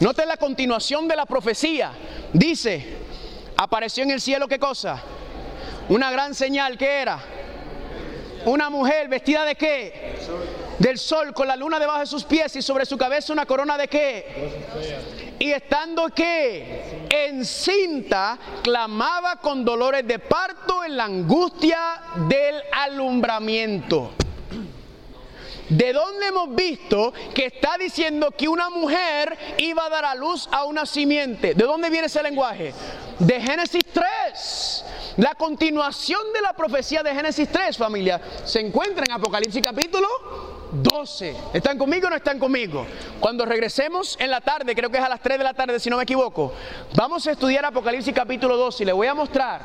Noten la continuación de la profecía. Dice, apareció en el cielo qué cosa? Una gran señal que era una mujer vestida de qué? Del sol, con la luna debajo de sus pies y sobre su cabeza una corona de qué? Y estando qué? Encinta, clamaba con dolores de parto en la angustia del alumbramiento. ¿De dónde hemos visto que está diciendo que una mujer iba a dar a luz a una simiente? ¿De dónde viene ese lenguaje? De Génesis 3. La continuación de la profecía de Génesis 3, familia, se encuentra en Apocalipsis capítulo 12. ¿Están conmigo o no están conmigo? Cuando regresemos en la tarde, creo que es a las 3 de la tarde si no me equivoco, vamos a estudiar Apocalipsis capítulo 12 y le voy a mostrar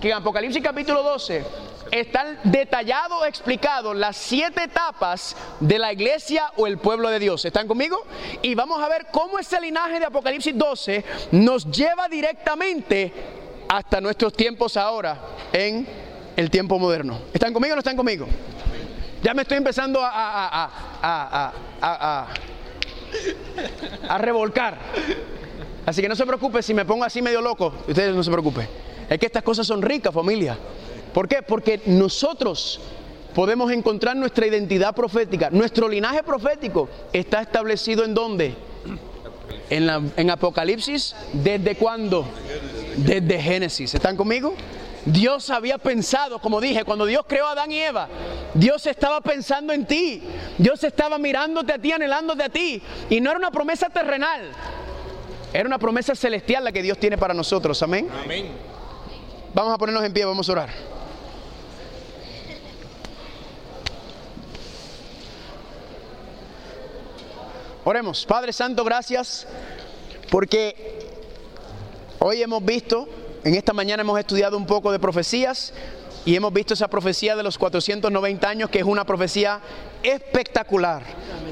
que en Apocalipsis capítulo 12 están detallados, explicados las siete etapas de la iglesia o el pueblo de Dios. ¿Están conmigo? Y vamos a ver cómo ese linaje de Apocalipsis 12 nos lleva directamente hasta nuestros tiempos ahora en el tiempo moderno. ¿Están conmigo o no están conmigo? Ya me estoy empezando a, a, a, a, a revolcar. Así que no se preocupe si me pongo así medio loco. Ustedes no se preocupen. Es que estas cosas son ricas, familia. ¿Por qué? Porque nosotros podemos encontrar nuestra identidad profética. Nuestro linaje profético está establecido en dónde? En, la, en Apocalipsis. ¿Desde cuándo? Desde Génesis. ¿Están conmigo? Dios había pensado, como dije, cuando Dios creó a Adán y Eva, Dios estaba pensando en ti. Dios estaba mirándote a ti, anhelándote a ti. Y no era una promesa terrenal. Era una promesa celestial la que Dios tiene para nosotros. Amén. Amén. Vamos a ponernos en pie, vamos a orar. Oremos, Padre Santo, gracias porque hoy hemos visto, en esta mañana hemos estudiado un poco de profecías y hemos visto esa profecía de los 490 años que es una profecía espectacular.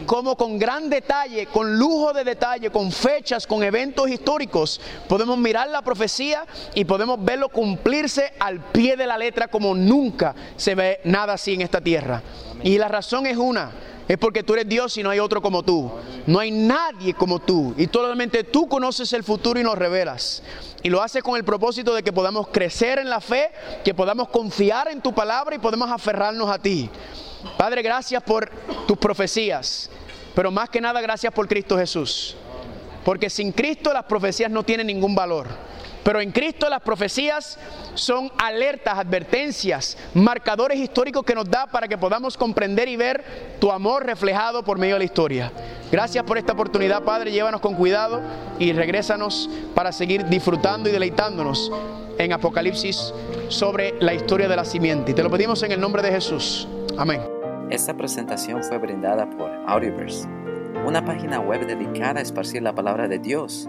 Como con gran detalle, con lujo de detalle, con fechas, con eventos históricos, podemos mirar la profecía y podemos verlo cumplirse al pie de la letra como nunca se ve nada así en esta tierra. Y la razón es una, es porque tú eres Dios y no hay otro como tú. No hay nadie como tú. Y solamente tú conoces el futuro y nos revelas. Y lo haces con el propósito de que podamos crecer en la fe, que podamos confiar en tu palabra y podamos aferrarnos a ti. Padre, gracias por tus profecías. Pero más que nada, gracias por Cristo Jesús Porque sin Cristo las profecías no tienen ningún valor. Pero en Cristo las profecías son alertas, advertencias, marcadores históricos que nos da para que podamos comprender y ver tu amor reflejado por medio de la historia. Gracias por esta oportunidad, Padre. Llévanos con cuidado y regrésanos para seguir disfrutando y deleitándonos en Apocalipsis sobre la historia de la simiente. Y te lo pedimos en el nombre de Jesús. Amén. Esta presentación fue brindada por Audioverse, una página web dedicada a esparcir la palabra de Dios